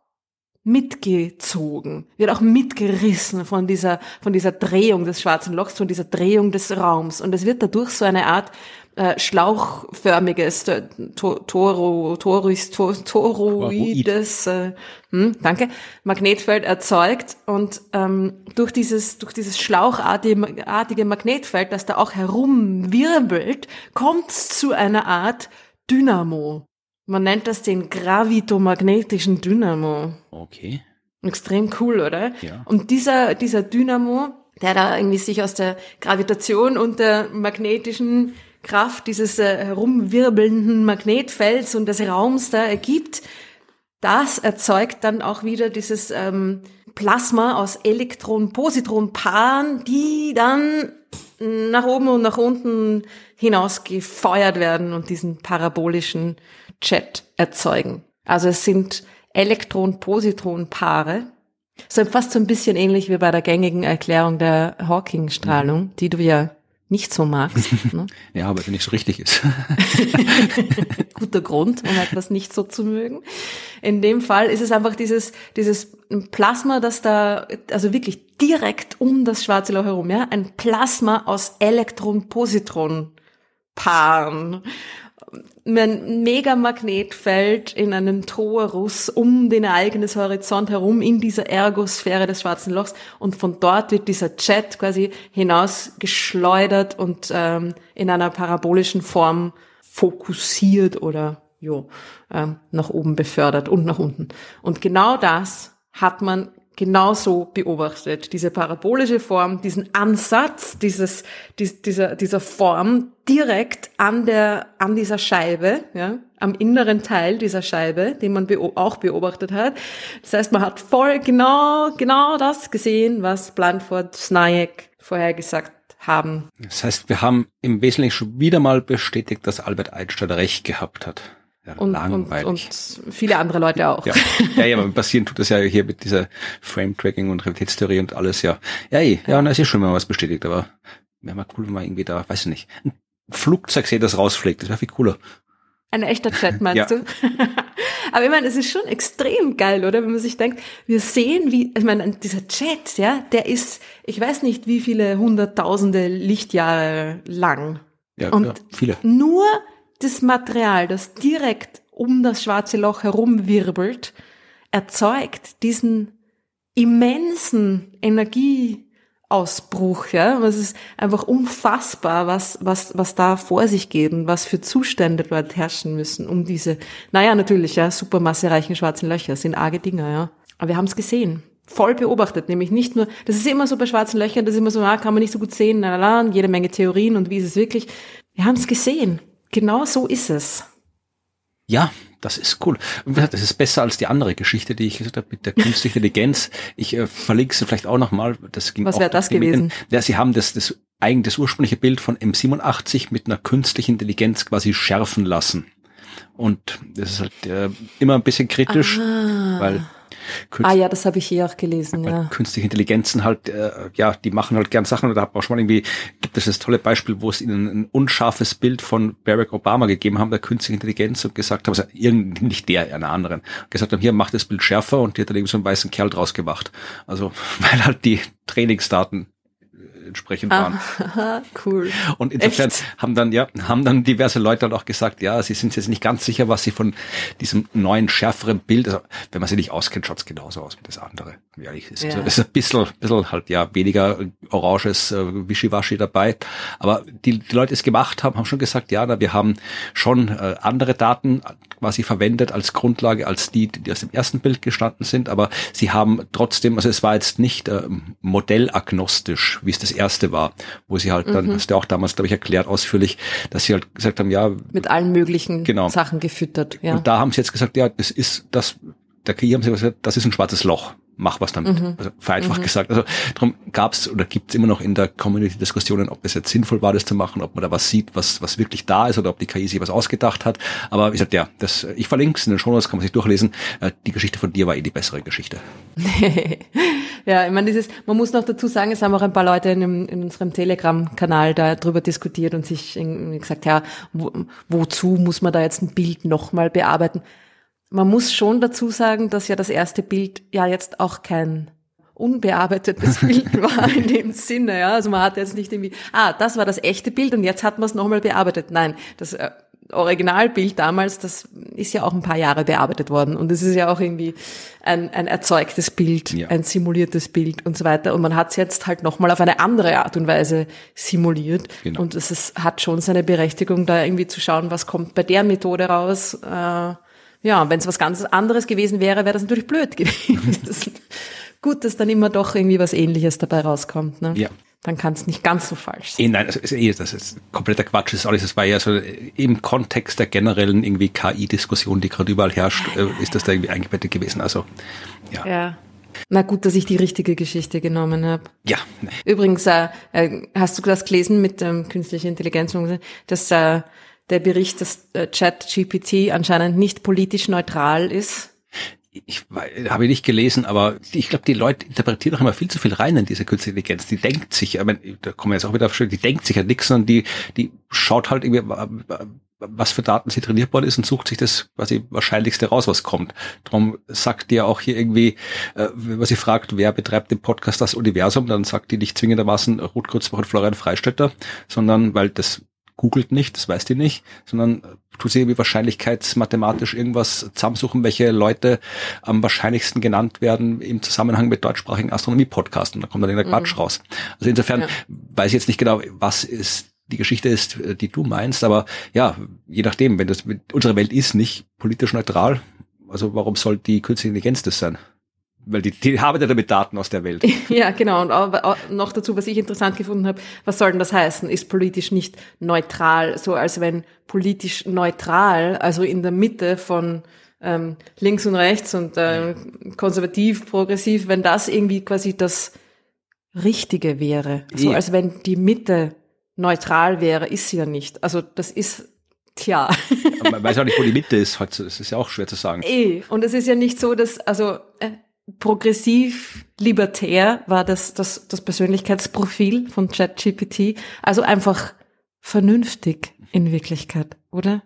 S1: mitgezogen, wird auch mitgerissen von dieser, von dieser Drehung des schwarzen Lochs, von dieser Drehung des Raums. Und es wird dadurch so eine Art äh, schlauchförmiges äh, Toro, Toris, Toroides, äh, hm, danke, Magnetfeld erzeugt und ähm, durch dieses durch dieses schlauchartige Magnetfeld, das da auch herumwirbelt, kommt es zu einer Art Dynamo. Man nennt das den gravitomagnetischen Dynamo.
S2: Okay.
S1: Extrem cool, oder?
S2: Ja.
S1: Und dieser dieser Dynamo, der da irgendwie sich aus der Gravitation und der magnetischen Kraft dieses äh, herumwirbelnden Magnetfelds und des Raums da ergibt, das erzeugt dann auch wieder dieses ähm, Plasma aus Elektron-Positron-Paaren, die dann nach oben und nach unten hinaus gefeuert werden und diesen parabolischen Jet erzeugen. Also es sind Elektron-Positron-Paare. So fast so ein bisschen ähnlich wie bei der gängigen Erklärung der Hawking-Strahlung, mhm. die du ja nicht so magst.
S2: Ne? ja, aber nicht so richtig ist.
S1: Guter Grund, um etwas nicht so zu mögen. In dem Fall ist es einfach dieses, dieses Plasma, das da, also wirklich direkt um das schwarze Loch herum, ja, ein Plasma aus Elektron-Positron-Paaren ein Megamagnetfeld in einem Torus um den Ereignis Horizont herum in dieser Ergosphäre des schwarzen Lochs und von dort wird dieser Jet quasi hinausgeschleudert und ähm, in einer parabolischen Form fokussiert oder jo, ähm, nach oben befördert und nach unten. Und genau das hat man genauso beobachtet. Diese parabolische Form, diesen Ansatz dieses, dies, dieser, dieser Form direkt an der, an dieser Scheibe, ja, am inneren Teil dieser Scheibe, den man beo auch beobachtet hat. Das heißt, man hat voll genau, genau das gesehen, was Blandford Snayek vorhergesagt haben.
S2: Das heißt, wir haben im Wesentlichen schon wieder mal bestätigt, dass Albert Einstein recht gehabt hat.
S1: Ja, und, langweilig. Und, und viele andere Leute auch.
S2: Ja, ja, ja aber passieren tut das ja hier mit dieser Frame-Tracking und Realitätstheorie und alles, ja. Ja, eh, ja, ja, und das ist schon mal was bestätigt, aber wäre mal cool, wenn man irgendwie da, weiß ich nicht, ein Flugzeug sehe, das rausfliegt, das wäre viel cooler.
S1: Ein echter Chat, meinst ja. du? aber ich meine, es ist schon extrem geil, oder? Wenn man sich denkt, wir sehen, wie, ich meine, dieser Chat, ja, der ist, ich weiß nicht, wie viele hunderttausende Lichtjahre lang.
S2: Ja, und ja, viele.
S1: Nur das Material, das direkt um das schwarze Loch herumwirbelt, erzeugt diesen immensen Energieausbruch, ja. Es ist einfach unfassbar, was, was, was da vor sich geht und was für Zustände dort herrschen müssen, um diese, naja, natürlich, ja, supermassereichen schwarzen Löcher sind arge Dinger, ja. Aber wir haben es gesehen. Voll beobachtet, nämlich nicht nur, das ist immer so bei schwarzen Löchern, das ist immer so, ah, kann man nicht so gut sehen, na, na, na, jede Menge Theorien und wie ist es wirklich. Wir haben es gesehen. Genau so ist es.
S2: Ja, das ist cool. Das ist besser als die andere Geschichte, die ich gesagt habe mit der künstlichen Intelligenz. Ich äh, verlinke sie vielleicht auch nochmal.
S1: Was wäre das gewesen?
S2: ja, sie haben das, das das ursprüngliche Bild von M87 mit einer künstlichen Intelligenz quasi schärfen lassen. Und das ist halt äh, immer ein bisschen kritisch, ah. weil
S1: Künst ah ja, das habe ich hier auch gelesen, ja.
S2: Künstliche Intelligenzen halt, äh, ja, die machen halt gern Sachen. Und da hat man auch schon mal irgendwie, gibt es das tolle Beispiel, wo es ihnen ein unscharfes Bild von Barack Obama gegeben haben, der künstlichen Intelligenz, und gesagt haben, also irgendwie nicht der, einer anderen, gesagt haben, hier, mach das Bild schärfer und die hat dann eben so einen weißen Kerl draus gemacht. Also, weil halt die Trainingsdaten entsprechend waren.
S1: Ah, cool.
S2: Und insofern Echt? haben dann, ja, haben dann diverse Leute dann auch gesagt, ja, sie sind jetzt nicht ganz sicher, was sie von diesem neuen, schärferen Bild, also wenn man sie nicht auskennt, schaut's genauso aus wie das andere, ehrlich ist. Ja. Also, ist ein bisschen, bisschen halt, ja, weniger oranges äh, Wischiwaschi dabei. Aber die, die Leute, die es gemacht haben, haben schon gesagt, ja, na, wir haben schon äh, andere Daten quasi verwendet als Grundlage, als die, die aus dem ersten Bild gestanden sind, aber sie haben trotzdem, also es war jetzt nicht äh, modellagnostisch, wie es das erste war, wo sie halt dann, mhm. hast du auch damals, glaube ich, erklärt ausführlich, dass sie halt gesagt haben, ja.
S1: Mit allen möglichen genau. Sachen gefüttert, ja.
S2: Und da haben sie jetzt gesagt, ja, das ist das, KI haben sie gesagt, das ist ein schwarzes Loch mach was damit. Mhm. Also vereinfacht mhm. gesagt. Also darum gab es oder gibt es immer noch in der Community Diskussionen, ob es jetzt sinnvoll war, das zu machen, ob man da was sieht, was, was wirklich da ist oder ob die KI sich was ausgedacht hat. Aber wie gesagt, ja, das, ich verlinke es in den Show Notes, kann man sich durchlesen. Äh, die Geschichte von dir war eh die bessere Geschichte.
S1: ja, ich meine, dieses, man muss noch dazu sagen, es haben auch ein paar Leute in, in unserem Telegram-Kanal da drüber diskutiert und sich gesagt, ja, wo, wozu muss man da jetzt ein Bild nochmal bearbeiten? Man muss schon dazu sagen, dass ja das erste Bild ja jetzt auch kein unbearbeitetes Bild war in dem Sinne. Ja? Also man hat jetzt nicht irgendwie, ah, das war das echte Bild und jetzt hat man es nochmal bearbeitet. Nein, das äh, Originalbild damals, das ist ja auch ein paar Jahre bearbeitet worden und es ist ja auch irgendwie ein, ein erzeugtes Bild, ja. ein simuliertes Bild und so weiter. Und man hat es jetzt halt nochmal auf eine andere Art und Weise simuliert. Genau. Und es ist, hat schon seine Berechtigung, da irgendwie zu schauen, was kommt bei der Methode raus. Äh, ja, wenn es was ganz anderes gewesen wäre, wäre das natürlich blöd gewesen. gut, dass dann immer doch irgendwie was Ähnliches dabei rauskommt. Ne? Ja. Dann kann es nicht ganz so falsch sein.
S2: Eh, nein, das ist, eh, das ist kompletter Quatsch. Das ist alles. Das war ja so im Kontext der generellen irgendwie KI-Diskussion, die gerade überall herrscht, äh, ist das da irgendwie eingebettet gewesen. Also ja.
S1: ja. Na gut, dass ich die richtige Geschichte genommen habe.
S2: Ja.
S1: Übrigens, äh, äh, hast du das gelesen mit ähm, künstlicher Intelligenz, dass äh, der Bericht, dass äh, ChatGPT anscheinend nicht politisch neutral ist?
S2: ich habe nicht gelesen, aber ich glaube, die Leute interpretieren doch immer viel zu viel rein in diese künstliche Intelligenz. Die denkt sich, ich meine, da kommen wir jetzt auch wieder auf, die denkt sich ja nichts, sondern die, die schaut halt irgendwie, was für Daten sie trainiert worden ist und sucht sich das quasi wahrscheinlichste raus, was kommt. Darum sagt die ja auch hier irgendwie, äh, wenn man sie fragt, wer betreibt den Podcast das Universum, dann sagt die nicht zwingendermaßen Ruth Kurzbach und Florian Freistetter, sondern weil das googelt nicht, das weiß die nicht, sondern tut sie irgendwie wahrscheinlichkeitsmathematisch irgendwas zusammensuchen, welche Leute am wahrscheinlichsten genannt werden im Zusammenhang mit deutschsprachigen Astronomie-Podcasts und da kommt dann irgendein Quatsch mhm. raus. Also insofern ja. weiß ich jetzt nicht genau, was ist die Geschichte ist, die du meinst, aber ja, je nachdem, wenn das unsere Welt ist nicht politisch neutral, also warum soll die künstliche Intelligenz das sein? Weil die, die haben ja damit Daten aus der Welt.
S1: Ja, genau. Und auch, noch dazu, was ich interessant gefunden habe, was soll denn das heißen? Ist politisch nicht neutral, so als wenn politisch neutral, also in der Mitte von ähm, links und rechts und äh, konservativ, progressiv, wenn das irgendwie quasi das Richtige wäre. So ja. als wenn die Mitte neutral wäre, ist sie ja nicht. Also das ist Tja.
S2: man weiß auch nicht, wo die Mitte ist. Das ist ja auch schwer zu sagen.
S1: Eh. Und es ist ja nicht so, dass, also, äh, progressiv libertär war das, das, das Persönlichkeitsprofil von ChatGPT. Also einfach vernünftig in Wirklichkeit, oder?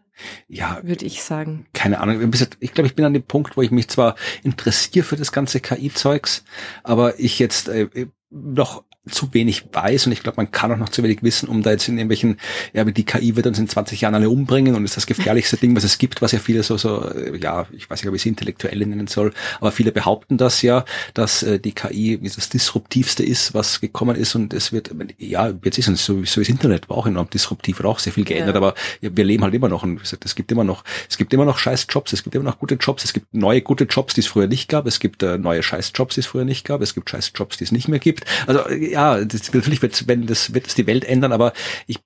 S2: Ja.
S1: Würde ich sagen.
S2: Keine Ahnung. Ich glaube, ich bin an dem Punkt, wo ich mich zwar interessiere für das ganze KI-Zeugs, aber ich jetzt äh, noch zu wenig weiß und ich glaube, man kann auch noch zu wenig wissen, um da jetzt in irgendwelchen, ja, die KI wird uns in 20 Jahren alle umbringen und ist das gefährlichste Ding, was es gibt, was ja viele so, so, äh, ja, ich weiß nicht, ob ich es intellektuell nennen soll, aber viele behaupten das ja, dass äh, die KI das disruptivste ist, was gekommen ist und es wird, ja, jetzt ist es so, so das Internet war auch enorm disruptiv, hat auch sehr viel geändert, ja. aber wir leben halt immer noch und es gibt immer noch, es gibt immer noch scheiß Jobs, es gibt immer noch gute Jobs, es gibt neue gute Jobs, die es früher nicht gab, es gibt äh, neue scheiß Jobs, die es früher nicht gab, es gibt scheiß Jobs, die es nicht mehr gibt. Also ja, das, natürlich wird, wenn das, wird es die Welt ändern, aber ich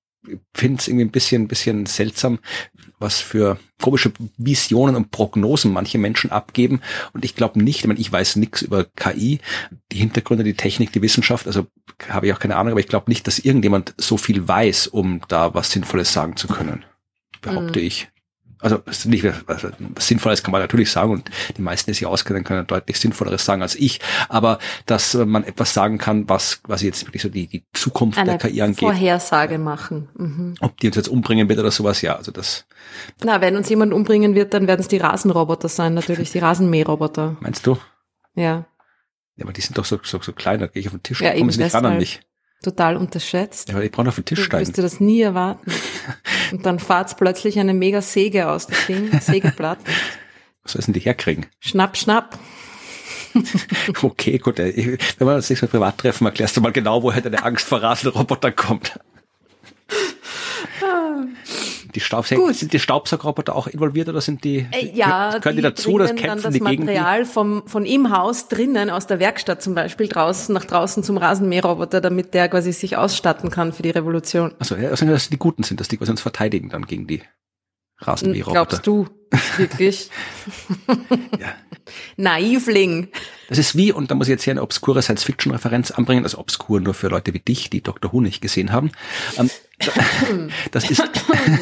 S2: finde es irgendwie ein bisschen, bisschen seltsam, was für komische Visionen und Prognosen manche Menschen abgeben. Und ich glaube nicht, ich, meine, ich weiß nichts über KI, die Hintergründe, die Technik, die Wissenschaft, also habe ich auch keine Ahnung, aber ich glaube nicht, dass irgendjemand so viel weiß, um da was Sinnvolles sagen zu können. Behaupte mhm. ich. Also was nicht was, was Sinnvolles kann man natürlich sagen und die meisten, die sich auskennen, können deutlich Sinnvolleres sagen als ich. Aber dass man etwas sagen kann, was quasi jetzt wirklich so die, die Zukunft
S1: Eine
S2: der KI angeht.
S1: Vorhersage machen. Mhm.
S2: Ob die uns jetzt umbringen wird oder sowas, ja. Also das
S1: Na, wenn uns jemand umbringen wird, dann werden es die Rasenroboter sein, natürlich, die Rasenmäherroboter.
S2: meinst du?
S1: Ja,
S2: Ja, aber die sind doch so, so, so klein, da gehe ich auf den Tisch,
S1: Ja,
S2: ja, kommen sie nicht ran an mich.
S1: Total unterschätzt.
S2: Ja, aber ich brauche auf den Tisch
S1: Du
S2: steigen.
S1: wirst dir das nie erwarten. Und dann fahrt's plötzlich eine mega Säge aus dem Ding, Sägeblatt.
S2: Was soll denn die herkriegen?
S1: Schnapp, schnapp.
S2: Okay, gut. Ich, wenn wir uns nächstes Mal privat treffen, erklärst du mal genau, woher deine Angst vor Rasenrobotern kommt. Die Staubsauger,
S1: Gut.
S2: sind die Staubsaugerroboter auch involviert oder sind die,
S1: Äh, ja,
S2: können die, dazu,
S1: bringen
S2: das
S1: dann
S2: kämpfen
S1: das
S2: die gegen die?
S1: Material vom, von im Haus drinnen, aus der Werkstatt zum Beispiel, draußen, nach draußen zum Rasenmäherroboter, damit der quasi sich ausstatten kann für die Revolution.
S2: Also, ja, also, dass die Guten sind, dass die quasi uns verteidigen dann gegen die Rasenmäherroboter.
S1: Glaubst du wirklich?
S2: Ja.
S1: Naivling.
S2: Das ist wie, und da muss ich jetzt hier eine obskure Science-Fiction-Referenz anbringen, also obskur nur für Leute wie dich, die Dr. Who nicht gesehen haben. Ähm, das ist,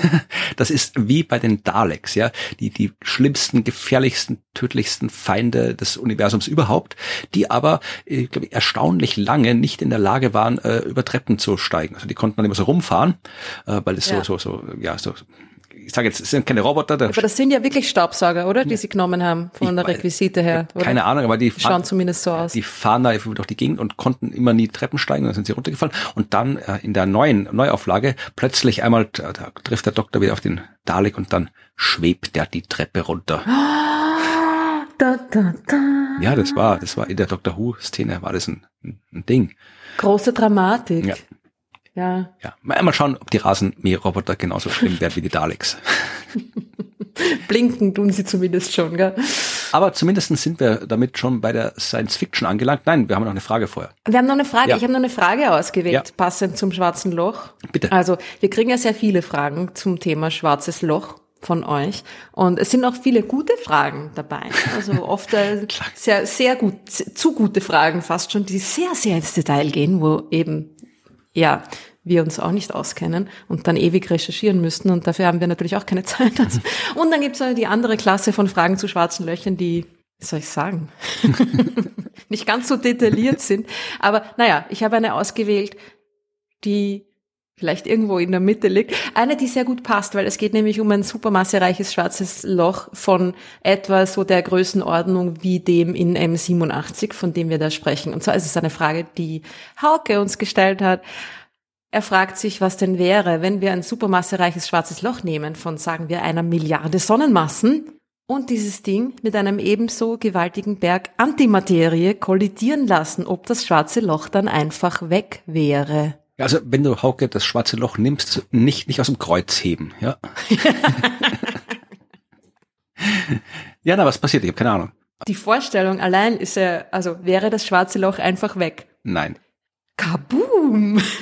S2: das ist wie bei den Daleks, ja, die, die schlimmsten, gefährlichsten, tödlichsten Feinde des Universums überhaupt, die aber, ich glaube, erstaunlich lange nicht in der Lage waren, äh, über Treppen zu steigen. Also die konnten dann immer so rumfahren, äh, weil es
S1: Ja.
S2: so, so, so, ja, so, ich sage jetzt, es sind keine Roboter, da
S1: Aber das sind ja wirklich Staubsauger, oder? Die sie genommen haben, von
S2: Ich
S1: der Requisite her. Oder?
S2: keine Ahnung, aber die
S1: Schauen zumindest so aus.
S2: die fahren da durch die Gegend und konnten immer nie Treppen steigen, dann sind sie runtergefallen. Und dann äh, in der neuen Neuauflage plötzlich einmal äh, da trifft der Doktor wieder auf den Dalek und dann schwebt der die Treppe runter.
S1: Da, da, da.
S2: Ja, das war, das war in der Doctor Who Szene war das ein, ein Ding.
S1: Große Dramatik.
S2: Ja.
S1: Ja.
S2: Ja, mal schauen, ob die Rasenmäherroboter genauso schlimm werden wie die Daleks.
S1: Blinken tun sie zumindest schon, gell?
S2: Aber zumindest sind wir damit schon bei der Science Fiction angelangt. Nein, wir haben noch eine Frage vorher.
S1: Wir haben noch eine Frage.
S2: Ja.
S1: Ich habe noch eine Frage ausgewählt,
S2: Ja.
S1: passend zum schwarzen Loch.
S2: Bitte.
S1: Also, wir kriegen ja sehr viele Fragen zum Thema schwarzes Loch von euch. Und es sind auch viele gute Fragen dabei. Also oft äh, sehr, sehr gut, zu gute Fragen fast schon, die sehr, sehr ins Detail gehen, wo eben, ja, wir uns auch nicht auskennen und dann ewig recherchieren müssten. Und dafür haben wir natürlich auch keine Zeit. Also. Und dann gibt's es die andere Klasse von Fragen zu schwarzen Löchern, die, wie soll ich sagen, nicht ganz so detailliert sind. Aber naja, ich habe eine ausgewählt, die vielleicht irgendwo in der Mitte liegt. Eine, die sehr gut passt, weil es geht nämlich um ein supermassereiches schwarzes Loch von etwa so der Größenordnung wie dem in M87, von dem wir da sprechen. Und zwar ist es eine Frage, die Hauke uns gestellt hat. Er fragt sich, was denn wäre, wenn wir ein supermassereiches schwarzes Loch nehmen von, sagen wir, einer Milliarde Sonnenmassen und dieses Ding mit einem ebenso gewaltigen Berg Antimaterie kollidieren lassen, ob das schwarze Loch dann einfach weg wäre.
S2: Also wenn du Hauke das schwarze Loch nimmst, nicht nicht aus dem Kreuz heben, ja. ja, na, was passiert? Ich habe keine Ahnung.
S1: Die Vorstellung allein ist ja, also wäre das schwarze Loch einfach weg.
S2: Nein.
S1: Kaboom!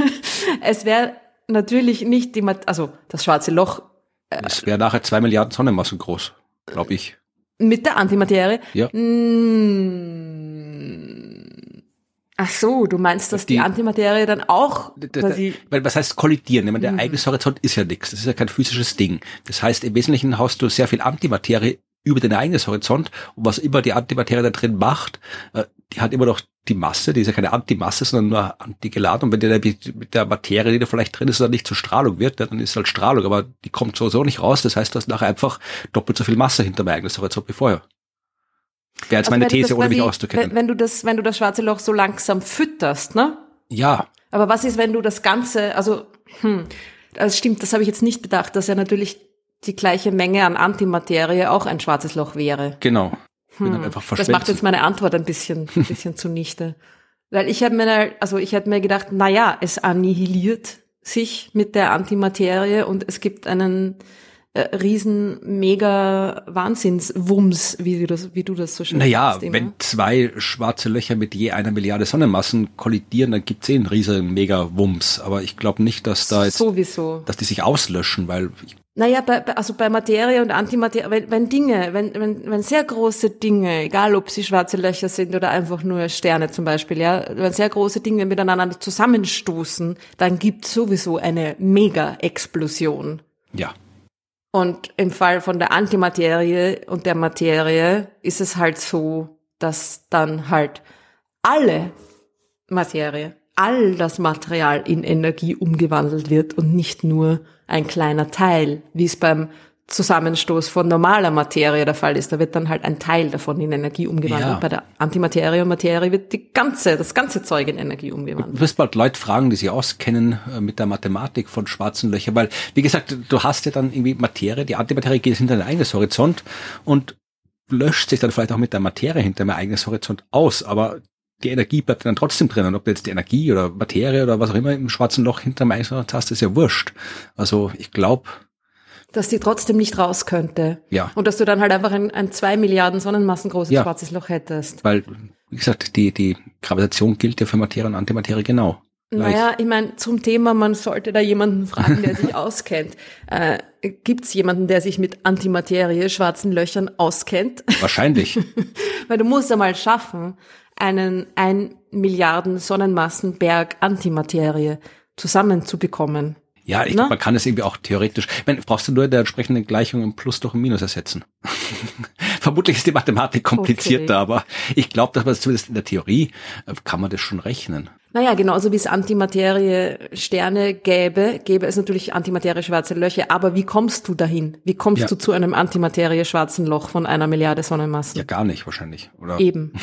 S1: Es wäre natürlich nicht die, Mat also das schwarze Loch
S2: Es wäre nachher zwei Milliarden Sonnenmassen groß, glaube ich.
S1: mit der Antimaterie.
S2: Ja.
S1: Mm. Ach so, du meinst, dass die,
S2: Die-
S1: Antimaterie dann auch quasi
S2: Weil was heißt kollidieren? Ich meine,
S1: Mhm.
S2: der Ereignishorizont ist ja nichts. Das ist ja kein physisches Ding. Das heißt, im Wesentlichen hast du sehr viel Antimaterie über den Ereignishorizont und was immer die Antimaterie da drin macht, äh, die hat immer noch die Masse, die ist ja keine Antimasse, sondern nur antigeladen. Und wenn die mit der Materie, die da vielleicht drin ist, dann nicht zur Strahlung wird, dann ist es halt Strahlung, aber die kommt sowieso nicht raus. Das heißt, du hast nachher einfach doppelt so viel Masse hinter dem Ereignishorizont wie vorher. Wäre jetzt
S1: Also
S2: meine
S1: wenn du
S2: These,
S1: das
S2: ohne mich auszukennen.
S1: Wenn, wenn du das, wenn du das schwarze Loch so langsam fütterst, ne?
S2: ja,
S1: Aber was ist, wenn du das Ganze, also, hm, das stimmt, das habe ich jetzt nicht bedacht, dass ja natürlich die gleiche Menge an Antimaterie auch ein schwarzes Loch wäre.
S2: genau.
S1: Hm. Das macht jetzt meine Antwort ein bisschen, ein bisschen zunichte. Weil ich habe mir, also ich hätte mir gedacht, na ja, es annihiliert sich mit der Antimaterie und es gibt einen äh, riesen mega Wahnsinnswumms, wie du das, wie du das so schön
S2: Naja,
S1: sagst
S2: wenn zwei schwarze Löcher mit je einer Milliarde Sonnenmassen kollidieren, dann gibt's eh einen riesen Mega-Wumms. Aber ich glaube nicht, dass da jetzt,
S1: Sowieso.
S2: dass die sich auslöschen, weil
S1: Naja, bei, bei, also bei Materie und Antimaterie, wenn, wenn Dinge, wenn, wenn, wenn sehr große Dinge, egal ob sie schwarze Löcher sind oder einfach nur Sterne zum Beispiel, ja, wenn sehr große Dinge miteinander zusammenstoßen, dann gibt sowieso eine Mega-Explosion.
S2: ja,
S1: Und im Fall von der Antimaterie und der Materie ist es halt so, dass dann halt alle Materie, all das Material in Energie umgewandelt wird und nicht nur ein kleiner Teil, wie es beim Zusammenstoß von normaler Materie der Fall ist. Da wird dann halt ein Teil davon in Energie umgewandelt. Ja. Bei der Antimaterie und Materie wird die ganze, das ganze Zeug in Energie umgewandelt.
S2: Du wirst bald Leute fragen, die sich auskennen äh, mit der Mathematik von schwarzen Löchern, weil, wie gesagt, du hast ja dann irgendwie Materie, die Antimaterie geht hinter dein eigenes Horizont und löscht sich dann vielleicht auch mit der Materie hinter deinem eigenes Horizont aus, aber die Energie bleibt dann trotzdem drin. Und ob du jetzt die Energie oder Materie oder was auch immer im schwarzen Loch hinter dem Eis hast, ist ja wurscht. Also ich glaube,
S1: dass die trotzdem nicht raus könnte.
S2: Ja.
S1: Und dass du dann halt einfach ein, ein zwei Milliarden Sonnenmassen großes ja. schwarzes Loch hättest.
S2: Weil, wie gesagt, die, die Gravitation gilt ja für Materie und Antimaterie genau.
S1: Gleich. Naja, ich meine, zum Thema, man sollte da jemanden fragen, der sich auskennt. Äh, Gibt es jemanden, der sich mit Antimaterie, schwarzen Löchern auskennt?
S2: Wahrscheinlich.
S1: Weil du musst einmal schaffen, einen ein Milliarden Sonnenmassenberg Antimaterie zusammenzubekommen.
S2: Ja, ich glaube, man kann es irgendwie auch theoretisch. Ich meine, brauchst du nur der entsprechenden Gleichung im Plus durch ein Minus ersetzen. Vermutlich ist die Mathematik komplizierter, okay. aber ich glaube, dass man das zumindest in der Theorie äh, kann man das schon rechnen.
S1: Naja, genauso wie es Antimaterie Sterne gäbe, gäbe es natürlich Antimaterie schwarze Löcher. Aber wie kommst du dahin? Wie kommst ja. du zu einem Antimaterie schwarzen Loch von einer Milliarde Sonnenmassen?
S2: Ja, gar nicht wahrscheinlich, oder?
S1: Eben.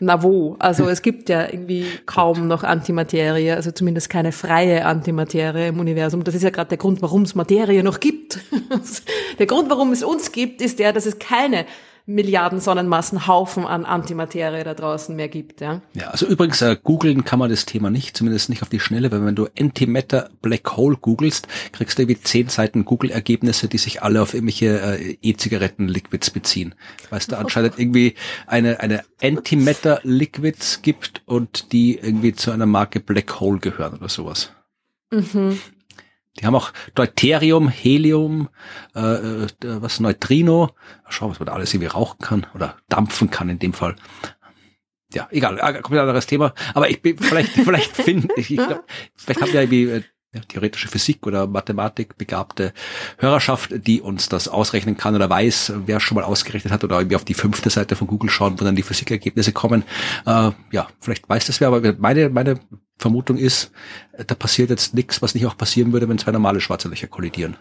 S1: na wo? Also es gibt ja irgendwie kaum noch Antimaterie, also zumindest keine freie Antimaterie im Universum. Das ist ja gerade der Grund, warum es Materie noch gibt. der Grund, warum es uns gibt, ist der, dass es keine Milliarden Sonnenmassen Haufen an Antimaterie da draußen mehr gibt. Ja,
S2: ja also übrigens, äh, googeln kann man das Thema nicht, zumindest nicht auf die Schnelle, weil wenn du Antimatter Black Hole googelst, kriegst du irgendwie zehn Seiten Google-Ergebnisse, die sich alle auf irgendwelche äh, E-Zigaretten-Liquids beziehen. Weil es da anscheinend irgendwie eine, eine Antimatter-Liquids gibt und die irgendwie zu einer Marke Black Hole gehören oder sowas. Mhm. Die haben auch Deuterium, Helium, äh, äh, was Neutrino. Schau, was man da alles irgendwie rauchen kann oder dampfen kann in dem Fall. Ja, egal, äh, komplett anderes Thema. Aber ich bin vielleicht, vielleicht finde ich, ich glaub, vielleicht haben wir irgendwie äh, ja, theoretische Physik oder Mathematik begabte Hörerschaft, die uns das ausrechnen kann oder weiß, wer schon mal ausgerechnet hat oder irgendwie auf die fünfte Seite von Google schauen, wo dann die Physikergebnisse kommen. Äh, ja, vielleicht weiß das wer, aber meine, meine Vermutung ist, da passiert jetzt nichts, was nicht auch passieren würde, wenn zwei normale schwarze Löcher kollidieren.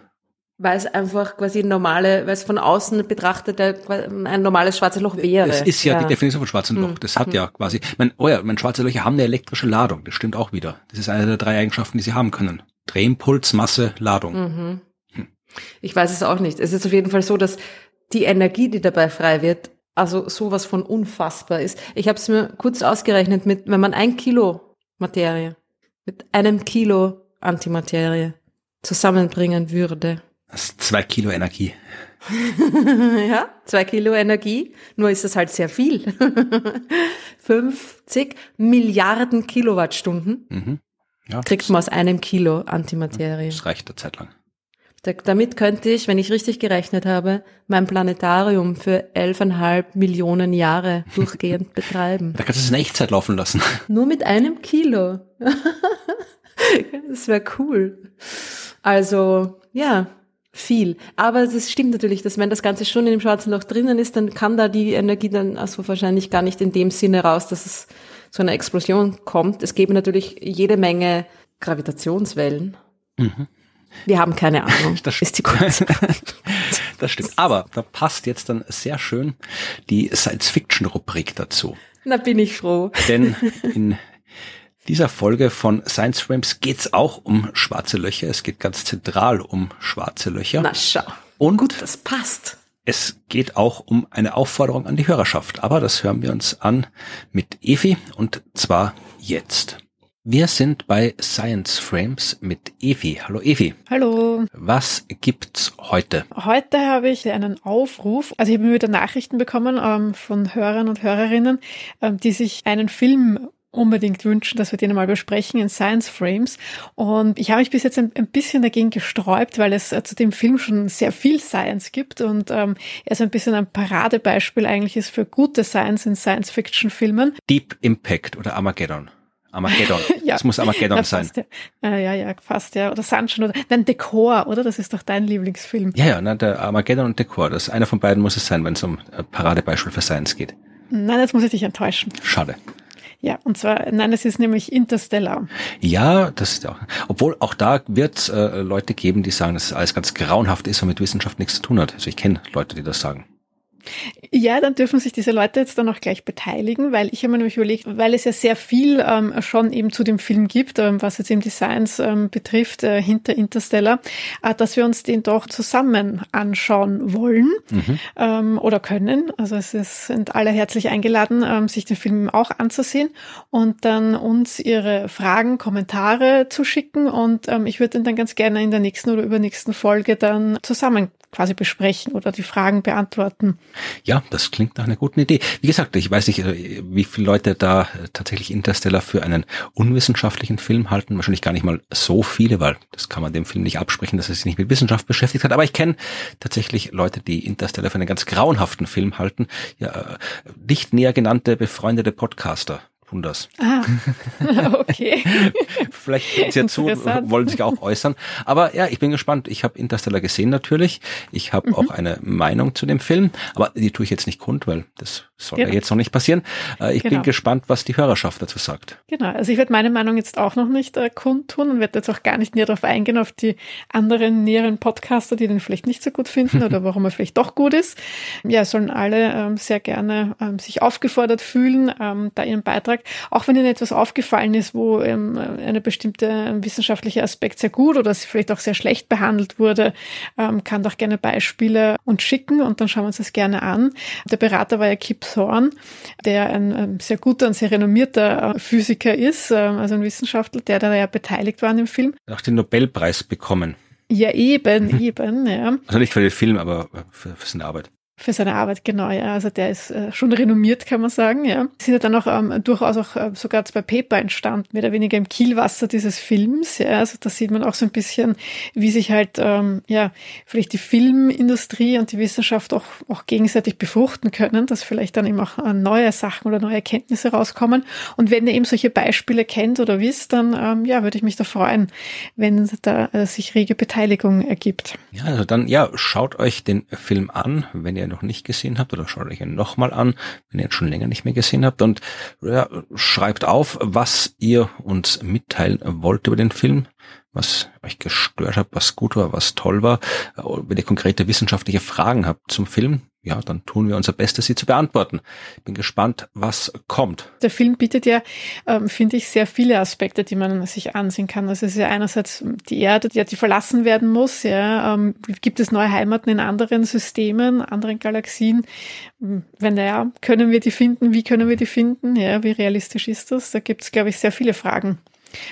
S1: Weil es einfach quasi normale, weil es von außen betrachtet ein normales schwarzes Loch wäre.
S2: Das ist ja, ja. die Definition von schwarzem Loch. Hm. Das hat hm. ja quasi, mein, oh ja, mein schwarze Löcher haben eine elektrische Ladung. Das stimmt auch wieder. Das ist eine der drei Eigenschaften, die sie haben können. Drehimpuls, Masse, Ladung. Mhm.
S1: Hm. Ich weiß es auch nicht. Es ist auf jeden Fall so, dass die Energie, die dabei frei wird, also sowas von unfassbar ist. Ich habe es mir kurz ausgerechnet mit, wenn man ein Kilo Materie mit einem Kilo Antimaterie zusammenbringen würde.
S2: Das ist zwei Kilo Energie.
S1: ja, zwei Kilo Energie, nur ist das halt sehr viel. 50 Milliarden Kilowattstunden mhm. ja, kriegt man aus einem Kilo Antimaterie.
S2: Das reicht eine Zeit lang.
S1: Damit könnte ich, wenn ich richtig gerechnet habe, mein Planetarium für elfeinhalb Millionen Jahre durchgehend betreiben.
S2: Da kannst du es in Echtzeit laufen lassen.
S1: Nur mit einem Kilo. das wäre cool. Also, ja, viel. Aber es stimmt natürlich, dass wenn das Ganze schon in dem schwarzen Loch drinnen ist, dann kann da die Energie dann also wahrscheinlich gar nicht in dem Sinne raus, dass es zu einer Explosion kommt. Es gäbe natürlich jede Menge Gravitationswellen. Mhm. Wir haben keine Ahnung.
S2: Das ist die kurze. das stimmt. Aber da passt jetzt dann sehr schön die Science-Fiction-Rubrik dazu.
S1: Na, bin ich froh.
S2: Denn in dieser Folge von Science Frames geht's auch um schwarze Löcher. Es geht ganz zentral um schwarze Löcher.
S1: Na schau.
S2: Und
S1: Gut, das passt.
S2: Es geht auch um eine Aufforderung an die Hörerschaft. Aber das hören wir uns an mit Evi und zwar jetzt. Wir sind bei Science Frames mit Evi. Hallo Evi.
S3: Hallo.
S2: Was gibt's heute?
S3: Heute habe ich einen Aufruf. Also ich habe wieder Nachrichten bekommen ähm, von Hörern und Hörerinnen, ähm, die sich einen Film unbedingt wünschen, dass wir den mal besprechen in Science Frames. Und ich habe mich bis jetzt ein, ein bisschen dagegen gesträubt, weil es äh, zu dem Film schon sehr viel Science gibt und ähm, er so ein bisschen ein Paradebeispiel eigentlich ist für gute Science in Science-Fiction-Filmen.
S2: Deep Impact oder Armageddon. Armageddon.
S3: ja.
S2: Das muss Armageddon
S3: ja,
S2: sein.
S3: Ja. ja, ja, fast, ja. Oder Sunshine oder, nein, Dekor, oder? Das ist doch dein Lieblingsfilm.
S2: Ja, ja, na, der Armageddon und Dekor. Das einer von beiden muss es sein, wenn es um äh, Paradebeispiel für Science geht.
S3: Nein, jetzt muss ich dich enttäuschen.
S2: Schade.
S3: Ja, und zwar, nein, es ist nämlich Interstellar.
S2: Ja, das ist auch, obwohl auch da wird es äh, Leute geben, die sagen, dass alles ganz grauenhaft ist und mit Wissenschaft nichts zu tun hat. Also ich kenne Leute, die das sagen.
S3: Ja, dann dürfen sich diese Leute jetzt dann auch gleich beteiligen, weil ich habe mir nämlich überlegt, weil es ja sehr viel ähm, schon eben zu dem Film gibt, ähm, was jetzt eben die Science ähm, betrifft, äh, hinter Interstellar, äh, dass wir uns den doch zusammen anschauen wollen mhm. ähm, oder können. Also es ist, sind alle herzlich eingeladen, ähm, sich den Film auch anzusehen und dann uns ihre Fragen, Kommentare zu schicken und ähm, ich würde den dann ganz gerne in der nächsten oder übernächsten Folge dann zusammen quasi besprechen oder die Fragen beantworten.
S2: Ja, das klingt nach einer guten Idee. Wie gesagt, ich weiß nicht, äh, wie viele Leute da äh, tatsächlich Interstellar für einen unwissenschaftlichen Film halten. Wahrscheinlich gar nicht mal so viele, weil das kann man dem Film nicht absprechen, dass er sich nicht mit Wissenschaft beschäftigt hat. Aber ich kenne tatsächlich Leute, die Interstellar für einen ganz grauenhaften Film halten. Ja, äh, nicht näher genannte befreundete Podcaster tun das.
S3: Ah, okay.
S2: Vielleicht hören sie ja zu und wollen sich auch äußern. Aber ja, ich bin gespannt. Ich habe Interstellar gesehen natürlich. Ich habe mhm. auch eine Meinung zu dem Film, aber die tue ich jetzt nicht kund, weil das soll ja, ja jetzt noch nicht passieren. Äh, ich genau. bin gespannt, was die Hörerschaft dazu sagt.
S3: Genau, also ich werde meine Meinung jetzt auch noch nicht äh, kundtun und werde jetzt auch gar nicht näher darauf eingehen, auf die anderen näheren Podcaster, die den vielleicht nicht so gut finden oder warum er vielleicht doch gut ist. Ja, sollen alle ähm, sehr gerne ähm, sich aufgefordert fühlen, ähm, da ihren Beitrag auch wenn Ihnen etwas aufgefallen ist, wo ähm, eine bestimmte ähm, wissenschaftliche Aspekt sehr gut oder vielleicht auch sehr schlecht behandelt wurde, ähm, kann doch gerne Beispiele uns schicken und dann schauen wir uns das gerne an. Der Berater war ja Kip Thorne, der ein, sehr guter und sehr renommierter äh, Physiker ist, äh, also ein Wissenschaftler, der da ja beteiligt war an dem Film.
S2: Auch den Nobelpreis bekommen.
S3: Ja, eben, eben, ja.
S2: Also nicht für den Film, aber für, für seine Arbeit.
S3: Für seine Arbeit, genau, ja. Also der ist äh, schon renommiert, kann man sagen, ja. Sind ja dann auch ähm, durchaus auch äh, sogar zwei Paper entstanden, mehr oder weniger im Kielwasser dieses Films, ja. Also da sieht man auch so ein bisschen, wie sich halt, ähm, ja, vielleicht die Filmindustrie und die Wissenschaft auch, auch gegenseitig befruchten können, dass vielleicht dann eben auch äh, neue Sachen oder neue Erkenntnisse rauskommen. Und wenn ihr eben solche Beispiele kennt oder wisst, dann, ähm, ja, würde ich mich da freuen, wenn da äh, sich rege Beteiligung ergibt.
S2: Ja, also dann, ja, schaut euch den Film an, wenn ihr ihr noch nicht gesehen habt oder schaut euch ihn nochmal an, wenn ihr ihn schon länger nicht mehr gesehen habt und ja, schreibt auf, was ihr uns mitteilen wollt über den Film, was euch gestört hat, was gut war, was toll war. Wenn ihr konkrete wissenschaftliche Fragen habt zum Film, ja, dann tun wir unser Bestes, sie zu beantworten. Ich bin gespannt, was kommt.
S3: Der Film bietet ja, ähm, finde ich, sehr viele Aspekte, die man sich ansehen kann. Also es ist ja einerseits die Erde, die, die verlassen werden muss. Ja, ähm, gibt es neue Heimaten in anderen Systemen, anderen Galaxien? Wenn ja, können wir die finden? Wie können wir die finden? Ja, wie realistisch ist das? Da gibt es, glaube ich, sehr viele Fragen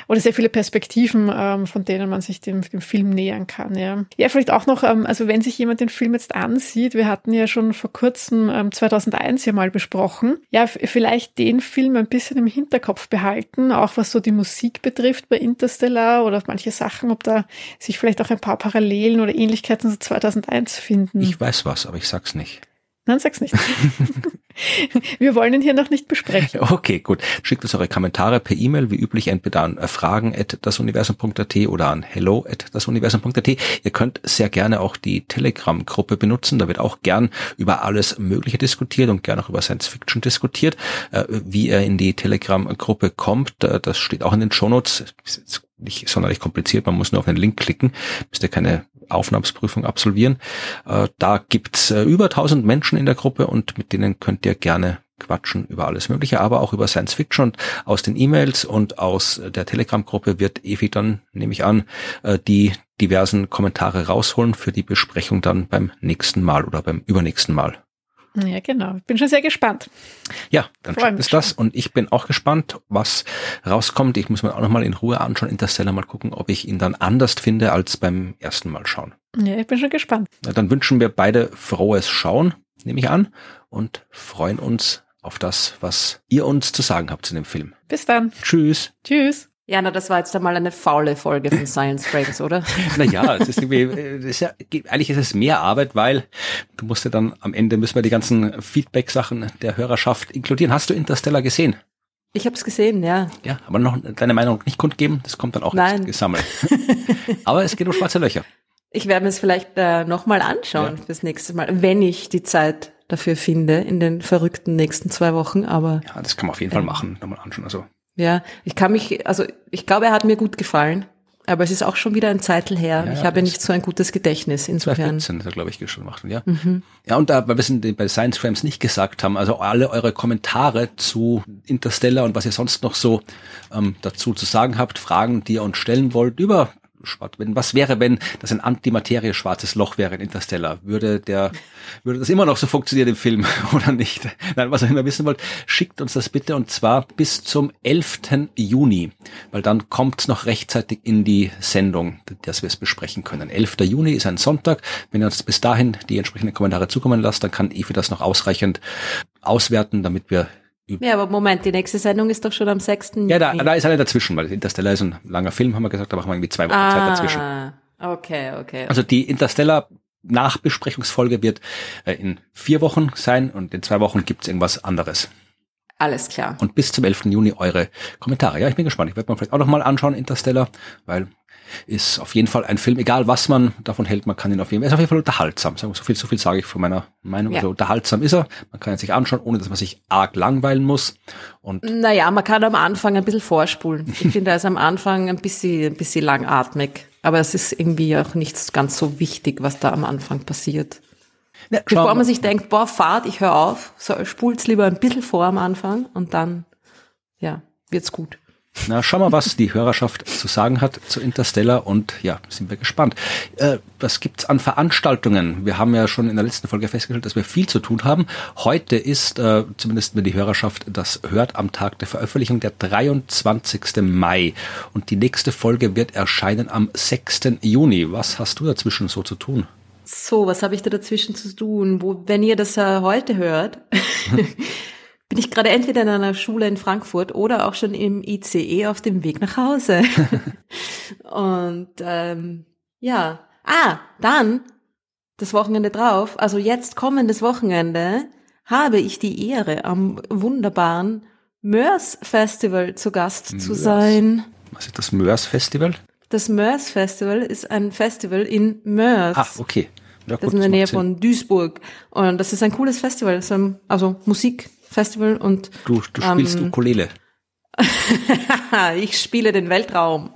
S3: oder sehr viele Perspektiven, ähm, von denen man sich dem, dem Film nähern kann. Ja. ja, vielleicht auch noch, ähm, also wenn sich jemand den Film jetzt ansieht, wir hatten ja schon vor kurzem ähm, 2001 ja mal besprochen, ja, vielleicht den Film ein bisschen im Hinterkopf behalten, auch was so die Musik betrifft bei Interstellar oder manche Sachen, ob da sich vielleicht auch ein paar Parallelen oder Ähnlichkeiten zu 2001 finden.
S2: Ich weiß was, aber ich sag's nicht.
S3: Nein, sag's nicht. Wir wollen ihn hier noch nicht besprechen.
S2: Okay, gut. Schickt uns eure Kommentare per E-Mail, wie üblich, entweder an äh, fragen at dasuniversum.at oder an hello at dasuniversum.at. Ihr könnt sehr gerne auch die Telegram-Gruppe benutzen. Da wird auch gern über alles Mögliche diskutiert und gern auch über Science Fiction diskutiert. Äh, wie ihr in die Telegram-Gruppe kommt, äh, das steht auch in den Shownotes. Ist nicht sonderlich kompliziert, man muss nur auf den Link klicken, müsst ihr keine Aufnahmsprüfung absolvieren. Äh, da gibt's äh, über 1000 Menschen in der Gruppe und mit denen könnt ihr gerne quatschen über alles Mögliche, aber auch über Science Fiction und aus den E-Mails und aus der Telegram-Gruppe wird Evi dann, nehme ich an, äh, die diversen Kommentare rausholen für die Besprechung dann beim nächsten Mal oder beim übernächsten Mal.
S3: Ja, genau. Ich bin schon sehr gespannt.
S2: Ja, dann schickt es das und ich bin auch gespannt, was rauskommt. Ich muss mir auch nochmal in Ruhe anschauen, Interstellar mal gucken, ob ich ihn dann anders finde als beim ersten Mal schauen.
S3: Ja, ich bin schon gespannt.
S2: Ja, dann wünschen wir beide frohes Schauen, nehme ich an, und freuen uns auf das, was ihr uns zu sagen habt zu dem Film.
S3: Bis dann.
S2: Tschüss.
S3: Tschüss.
S1: Ja, na, das war jetzt einmal eine faule Folge von Science Frames, oder?
S2: naja, es ist irgendwie, das ist ja, eigentlich ist es mehr Arbeit, weil du musst ja dann am Ende müssen wir die ganzen Feedback-Sachen der Hörerschaft inkludieren. Hast du Interstellar gesehen?
S1: Ich habe es gesehen, ja.
S2: Ja, aber noch deine Meinung nicht kundgeben, das kommt dann auch
S1: Nein.
S2: gesammelt. aber es geht um schwarze Löcher.
S1: Ich werde mir es vielleicht äh, nochmal anschauen
S2: Ja.
S1: fürs nächste Mal, wenn ich die Zeit dafür finde in den verrückten nächsten zwei Wochen. Aber
S2: Ja, das kann man auf jeden Fall machen, nochmal anschauen. Also
S1: ja, ich kann mich, also ich glaube, er hat mir gut gefallen. Aber es ist auch schon wieder ein Zeitl her.
S2: Ja,
S1: ich habe nicht so ein gutes Gedächtnis. Insofern.
S2: 2014 ist er, glaube ich, schon gemacht. Ja, ja und da, weil wir es bei Science Frames nicht gesagt haben, also alle eure Kommentare zu Interstellar und was ihr sonst noch so ähm, dazu zu sagen habt, Fragen, die ihr uns stellen wollt über wenn, was wäre, wenn das ein Antimaterie schwarzes Loch wäre in Interstellar? Würde der, würde das immer noch so funktionieren im Film oder nicht? Nein, was ihr immer wissen wollt, schickt uns das bitte und zwar bis zum 11. Juni, weil dann kommt es noch rechtzeitig in die Sendung, dass wir es besprechen können. 11. Juni ist ein Sonntag. Wenn ihr uns bis dahin die entsprechenden Kommentare zukommen lasst, dann kann Evi das noch ausreichend auswerten, damit wir
S1: Ja, aber Moment, die nächste Sendung ist doch schon am 6.
S2: ja, da, da ist eine dazwischen, weil Interstellar ist ein langer Film, haben wir gesagt, da machen wir irgendwie zwei Wochen Zeit dazwischen.
S1: ah, okay, okay.
S2: Also die Interstellar Nachbesprechungsfolge wird äh, in vier Wochen sein und in zwei Wochen gibt's irgendwas anderes.
S1: Alles klar.
S2: Und bis zum 11. Juni eure Kommentare. Ja, ich bin gespannt. Ich werde mir vielleicht auch nochmal anschauen, Interstellar, weil ist auf jeden Fall ein Film, egal was man davon hält, man kann ihn auf jeden Fall, ist auf jeden Fall unterhaltsam. So viel, so viel sage ich von meiner Meinung.
S1: Ja.
S2: Also unterhaltsam ist er. Man kann ihn sich anschauen, ohne dass man sich arg langweilen muss. Und
S1: Naja, man kann am Anfang ein bisschen vorspulen. Ich finde, er ist am Anfang ein bisschen, ein bisschen langatmig. Aber es ist irgendwie auch nicht ganz so wichtig, was da am Anfang passiert.
S2: ja,
S1: Bevor
S2: schauen
S1: man sich denkt, boah, Fahrt, ich höre auf, so, spult's lieber ein bisschen vor am Anfang und dann, ja, wird's gut.
S2: Na, schauen wir, was die Hörerschaft zu sagen hat zu Interstellar und ja, sind wir gespannt. Äh, was gibt's an Veranstaltungen? Wir haben ja schon in der letzten Folge festgestellt, dass wir viel zu tun haben. Heute ist, äh, zumindest wenn die Hörerschaft das hört, am Tag der Veröffentlichung der 23. Mai und die nächste Folge wird erscheinen am 6. Juni. Was hast du dazwischen so zu tun?
S1: So, was habe ich da dazwischen zu tun? Wo, wenn ihr das äh, heute hört, bin ich gerade entweder in einer Schule in Frankfurt oder auch schon im ICE auf dem Weg nach Hause. Und ähm, ja, ah, dann das Wochenende drauf, also jetzt kommendes Wochenende, habe ich die Ehre, am wunderbaren Mörs Festival zu Gast zu
S2: Mörs.
S1: sein.
S2: Was ist das Mörs Festival?
S1: Das Mörs Festival ist ein Festival in Mörs.
S2: Ah, okay. Ja,
S1: Das ist in der Nähe von Duisburg. Und das ist ein cooles Festival, das ist Musikfestival und
S2: Du, du spielst
S1: ähm,
S2: Ukulele.
S1: ich spiele den Weltraum.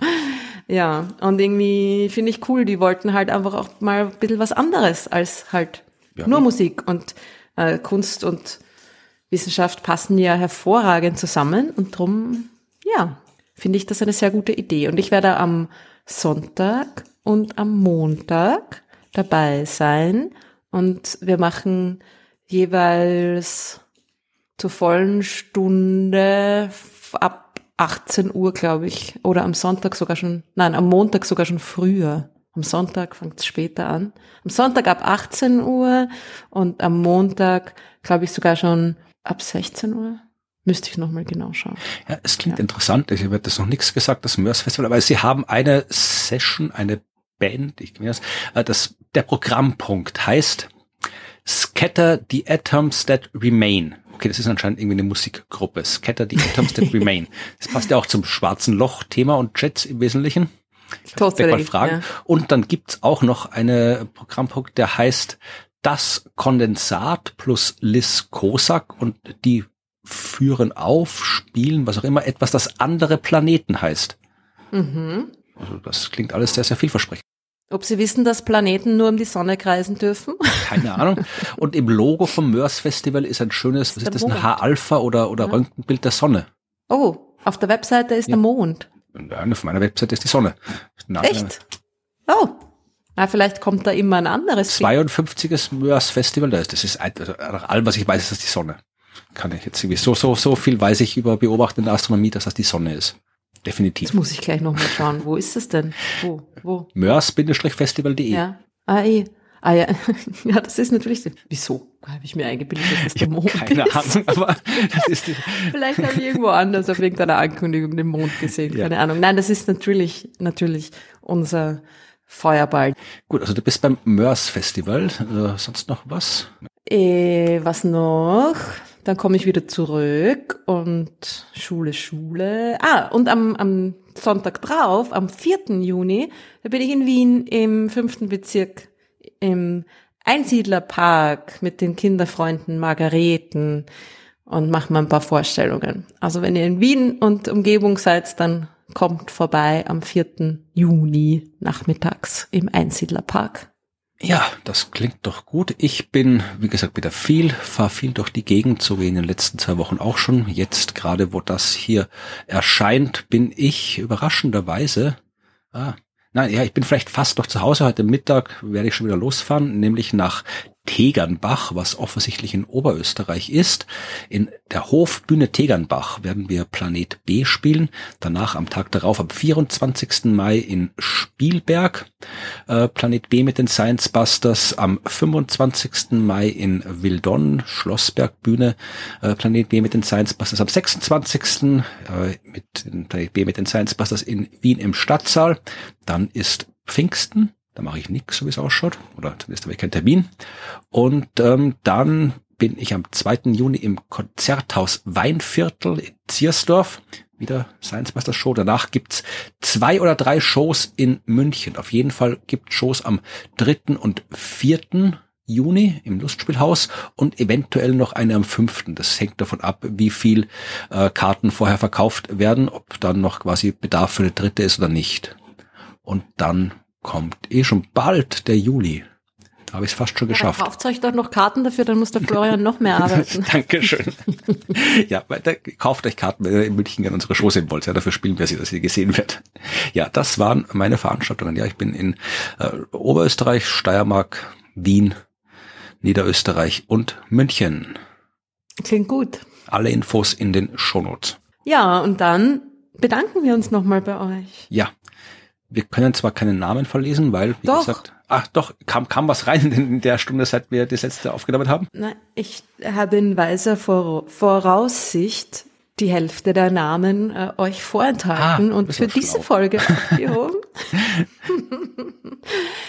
S1: Ja, und irgendwie finde ich cool, die wollten halt einfach auch mal ein bisschen was anderes als halt
S2: Ja.
S1: nur Musik und äh, Kunst und Wissenschaft passen ja hervorragend zusammen und drum, ja, finde ich das eine sehr gute Idee. Und ich werde am Sonntag und am Montag dabei sein und wir machen jeweils zur vollen Stunde ab 18 Uhr, glaube ich, oder am Sonntag sogar schon, nein, am Montag sogar schon früher. Am Sonntag fängt es später an. Am Sonntag ab 18 Uhr und am Montag, glaube ich, sogar schon ab 16 Uhr. Müsste ich nochmal genau schauen.
S2: Ja, es klingt interessant. Ich habe das noch nichts gesagt, das Mörs Festival, aber sie haben eine Session, eine Band, ich das, äh, das, der Programmpunkt heißt Scatter the Atoms That Remain. Okay, das ist anscheinend irgendwie eine Musikgruppe. Scatter the Atoms That Remain. Das passt ja auch zum schwarzen Loch-Thema und Jets im Wesentlichen.
S1: Totally,
S2: mal fragen.
S1: ja.
S2: Und dann gibt's auch noch eine Programmpunkt, der heißt Das Kondensat plus Liz Kosak und die führen auf, spielen, was auch immer, etwas, das andere Planeten heißt.
S1: Mhm.
S2: Also das klingt alles sehr, sehr vielversprechend.
S1: Ob Sie wissen, dass Planeten nur um die Sonne kreisen dürfen?
S2: Keine Ahnung. Und im Logo vom Mörs Festival ist ein schönes, was ist das, ein. H-Alpha oder, oder
S1: Ja.
S2: Röntgenbild der Sonne.
S1: Oh, auf der Webseite ist
S2: Ja.
S1: der Mond.
S2: Und Auf meiner Webseite ist die Sonne. Na,
S1: Echt? Oh. Na, vielleicht kommt da immer ein anderes Bild.
S2: 52. Mörs Festival, da ist, das ist, also nach allem, was ich weiß, ist das die Sonne. Kann ich jetzt irgendwie, so, so, so viel weiß ich über beobachtende Astronomie, dass das die Sonne ist. Definitiv.
S1: Jetzt muss ich gleich nochmal schauen. Wo ist es denn? Wo? Wo?
S2: Mörs-festival.de.
S1: Ja. Ah, eh. Ah ja. ja, das ist natürlich. Wieso habe ich mir eingebildet, dass das der Mond
S2: Keine
S1: ist?
S2: Ahnung, aber das ist
S1: Vielleicht habe ich irgendwo anders auf irgendeiner Ankündigung den Mond gesehen.
S2: Ja.
S1: Keine Ahnung. Nein, das ist natürlich, natürlich unser Feuerball.
S2: gut, also du bist beim Mörs Festival, äh, sonst noch was?
S1: Äh, was noch? Dann komme ich wieder zurück und Schule, Schule. Ah, und am, am Sonntag drauf, am 4. Juni, da bin ich in Wien im fünften Bezirk im Einsiedlerpark mit den Kinderfreunden Margareten und mache mal ein paar Vorstellungen. Also wenn ihr in Wien und Umgebung seid, dann kommt vorbei am 4. Juni nachmittags im Einsiedlerpark.
S2: Ja, das klingt doch gut. Ich bin, wie gesagt, wieder viel, fahre viel durch die Gegend, so wie in den letzten zwei Wochen auch schon. Jetzt gerade, wo das hier erscheint, bin ich überraschenderweise, ah, Nein, ja, ich bin vielleicht fast noch zu Hause. Heute Mittag werde ich schon wieder losfahren, nämlich nach Tegernbach, was offensichtlich in Oberösterreich ist. In der Hofbühne Tegernbach werden wir Planet B spielen. Danach am Tag darauf, am 24. Mai in Spielberg, äh, Planet B mit den Science Busters. Am 25. Mai in Wildon, Schlossbergbühne, äh, Planet B mit den Science Busters. Am 26. Äh, mit Planet B mit den Science Busters in Wien im Stadtsaal. Dann ist Pfingsten, da mache ich nichts, so wie es ausschaut. Oder zumindest habe ich keinen Termin. Und ähm, dann bin ich am 2. Juni im Konzerthaus Weinviertel in Ziersdorf. Wieder Science Master Show. Danach gibt's zwei oder drei Shows in München. Auf jeden Fall gibt Shows am 3. und 4. Juni im Lustspielhaus und eventuell noch eine am 5. Das hängt davon ab, wie viel äh, Karten vorher verkauft werden, ob dann noch quasi Bedarf für eine dritte ist oder nicht. Und dann kommt eh schon bald der Juli. Da habe ich es fast schon geschafft.
S1: Ja, kauft euch doch noch Karten dafür, dann muss der Florian noch mehr arbeiten.
S2: Dankeschön. ja, weiter, kauft euch Karten, wenn ihr in München an unsere Show sehen wollt. Ja, dafür spielen wir sie, dass sie gesehen wird. Ja, das waren meine Veranstaltungen. Ja, ich bin in äh, Oberösterreich, Steiermark, Wien, Niederösterreich und München.
S1: Klingt gut.
S2: Alle Infos in den Shownotes.
S1: Ja, und dann bedanken wir uns nochmal bei euch.
S2: Ja, wir können zwar keinen Namen verlesen, weil, wie
S1: Doch.
S2: gesagt, ach doch, kam, kam was rein in der Stunde, seit wir das letzte aufgenommen haben.
S1: Nein, ich habe in weiser Vor Voraussicht die Hälfte der Namen äh, euch vorenthalten
S2: Ah,
S1: und für
S2: schlau.
S1: diese Folge aufgehoben.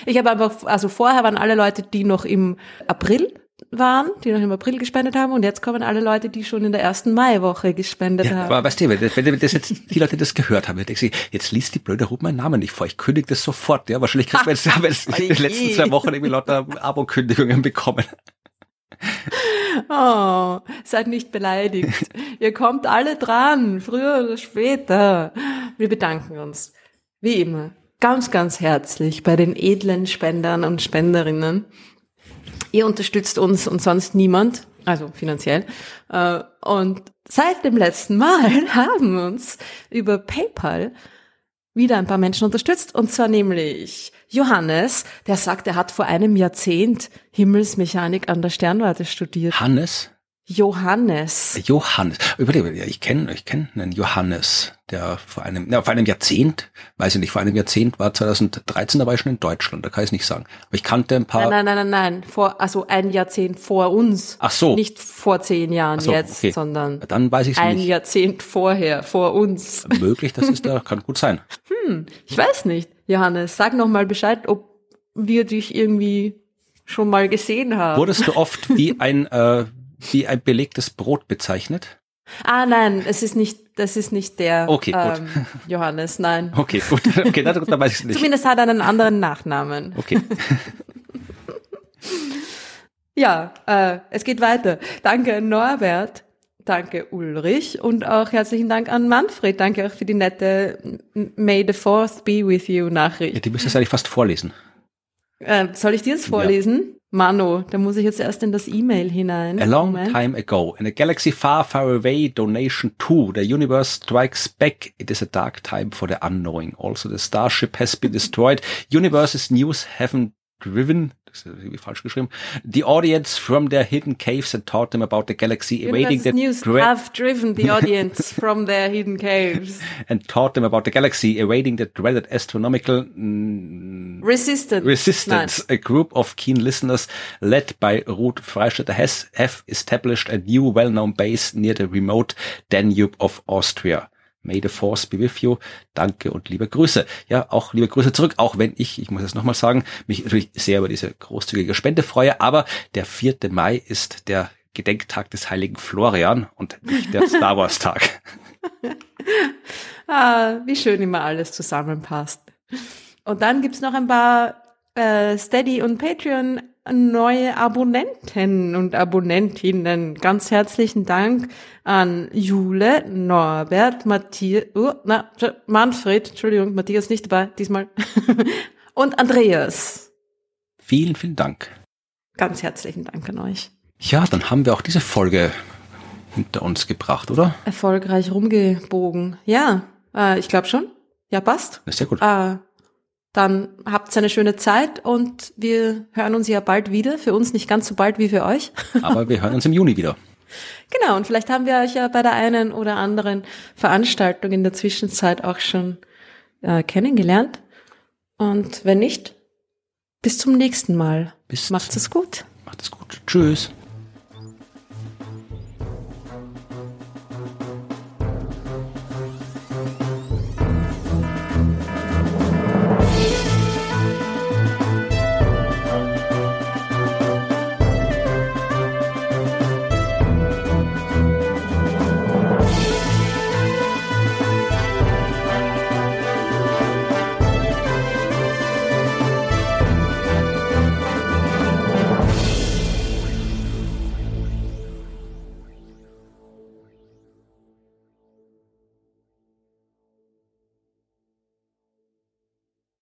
S1: ich habe einfach, also vorher waren alle Leute, die noch im April waren, die noch im April gespendet haben und jetzt kommen alle Leute, die schon in der ersten Maiwoche gespendet
S2: Ja,
S1: haben.
S2: aber weißt du, wenn, wenn das jetzt die Leute das gehört haben, sie, jetzt liest die blöde Ruth meinen Namen nicht vor, ich kündige das sofort. Ja, wahrscheinlich kriegt man jetzt, haben jetzt in den letzten zwei Wochen irgendwie lauter Abo-Kündigungen bekommen.
S1: Oh, seid nicht beleidigt. Ihr kommt alle dran, früher oder später. Wir bedanken uns, wie immer, ganz, ganz herzlich bei den edlen Spendern und Spenderinnen. Ihr unterstützt uns und sonst niemand, also finanziell. Äh, Und seit dem letzten Mal haben uns über PayPal wieder ein paar Menschen unterstützt. Und zwar nämlich Johannes, der sagt, er hat vor einem Jahrzehnt Himmelsmechanik an der Sternwarte studiert.
S2: Hannes?
S1: Johannes.
S2: Johannes. Überlege, ja, ich kenne ich kenn einen Johannes, der vor einem, ja, vor einem Jahrzehnt, weiß ich nicht, vor einem Jahrzehnt war 2013, da war ich schon in Deutschland, da kann ich es nicht sagen. Aber ich kannte ein paar.
S1: Nein, nein, nein, nein, nein. Vor, also ein Jahrzehnt vor uns.
S2: Ach so.
S1: Nicht vor zehn Jahren
S2: so,
S1: jetzt,
S2: okay.
S1: sondern
S2: Dann weiß ich es
S1: ein
S2: nicht.
S1: Jahrzehnt vorher, vor uns.
S2: Möglich, das ist da, kann gut sein.
S1: Ich weiß nicht. Johannes, sag noch mal Bescheid, ob wir dich irgendwie schon mal gesehen haben.
S2: Wurdest du oft wie ein, äh, wie ein belegtes Brot bezeichnet?
S1: Ah, nein, es ist nicht, das ist nicht der
S2: Okay,
S1: ähm, Johannes, nein.
S2: Okay, gut. Okay, dann, dann weiß ich es nicht.
S1: Zumindest hat er einen anderen Nachnamen.
S2: Okay.
S1: Ja, äh, es geht weiter. Danke Norbert, danke Ulrich und auch herzlichen Dank an Manfred. Danke auch für die nette May the Fourth be with you
S2: Ja,
S1: Nachricht.
S2: die müsstest du eigentlich fast vorlesen.
S1: Äh, soll ich dir das vorlesen? Mano, da muss ich jetzt erst in das E-Mail hinein.
S2: A long
S1: Moment.
S2: time ago, in a galaxy far, far away, donation 2, the universe strikes back. It is a dark time for the unknowing. Also the starship has been destroyed. Universe's news haven't driven, falsch geschrieben, the audience from their hidden caves and taught them about the galaxy, awaiting the
S1: News have driven the audience from their hidden caves.
S2: and taught them about the galaxy, awaiting the dreaded astronomical mm,
S1: Resistant.
S2: Resistance, a group of keen listeners led by Ruth Freistetter has have established a new well-known base near the remote Danube of Austria. May the force be with you. Danke und liebe Grüße. Ja, auch liebe Grüße zurück, auch wenn ich, ich muss es nochmal sagen, mich natürlich sehr über diese großzügige Spende freue, aber der 4. Mai ist der Gedenktag des heiligen Florian und nicht der Star Wars Tag.
S1: ah, wie schön immer alles zusammenpasst. Und dann gibt's noch ein paar äh, Steady und Patreon neue Abonnenten und Abonnentinnen. Ganz herzlichen Dank an Jule, Norbert, Matthias, oh, na, Manfred, Entschuldigung, Matthias nicht dabei diesmal, und Andreas.
S2: Vielen, vielen Dank.
S1: Ganz herzlichen Dank an euch.
S2: Ja, dann haben wir auch diese Folge hinter uns gebracht, oder?
S1: Erfolgreich rumgebogen. Ja, äh, ich glaube schon. Ja, passt.
S2: Sehr gut.
S1: Äh, dann habt eine schöne Zeit und wir hören uns ja bald wieder. Für uns nicht ganz so bald wie für euch.
S2: Aber wir hören uns im Juni wieder.
S1: Genau, und vielleicht haben wir euch ja bei der einen oder anderen Veranstaltung in der Zwischenzeit auch schon äh, kennengelernt. Und wenn nicht, bis zum nächsten Mal.
S2: Bis
S1: Macht's es gut.
S2: Macht es gut. Tschüss.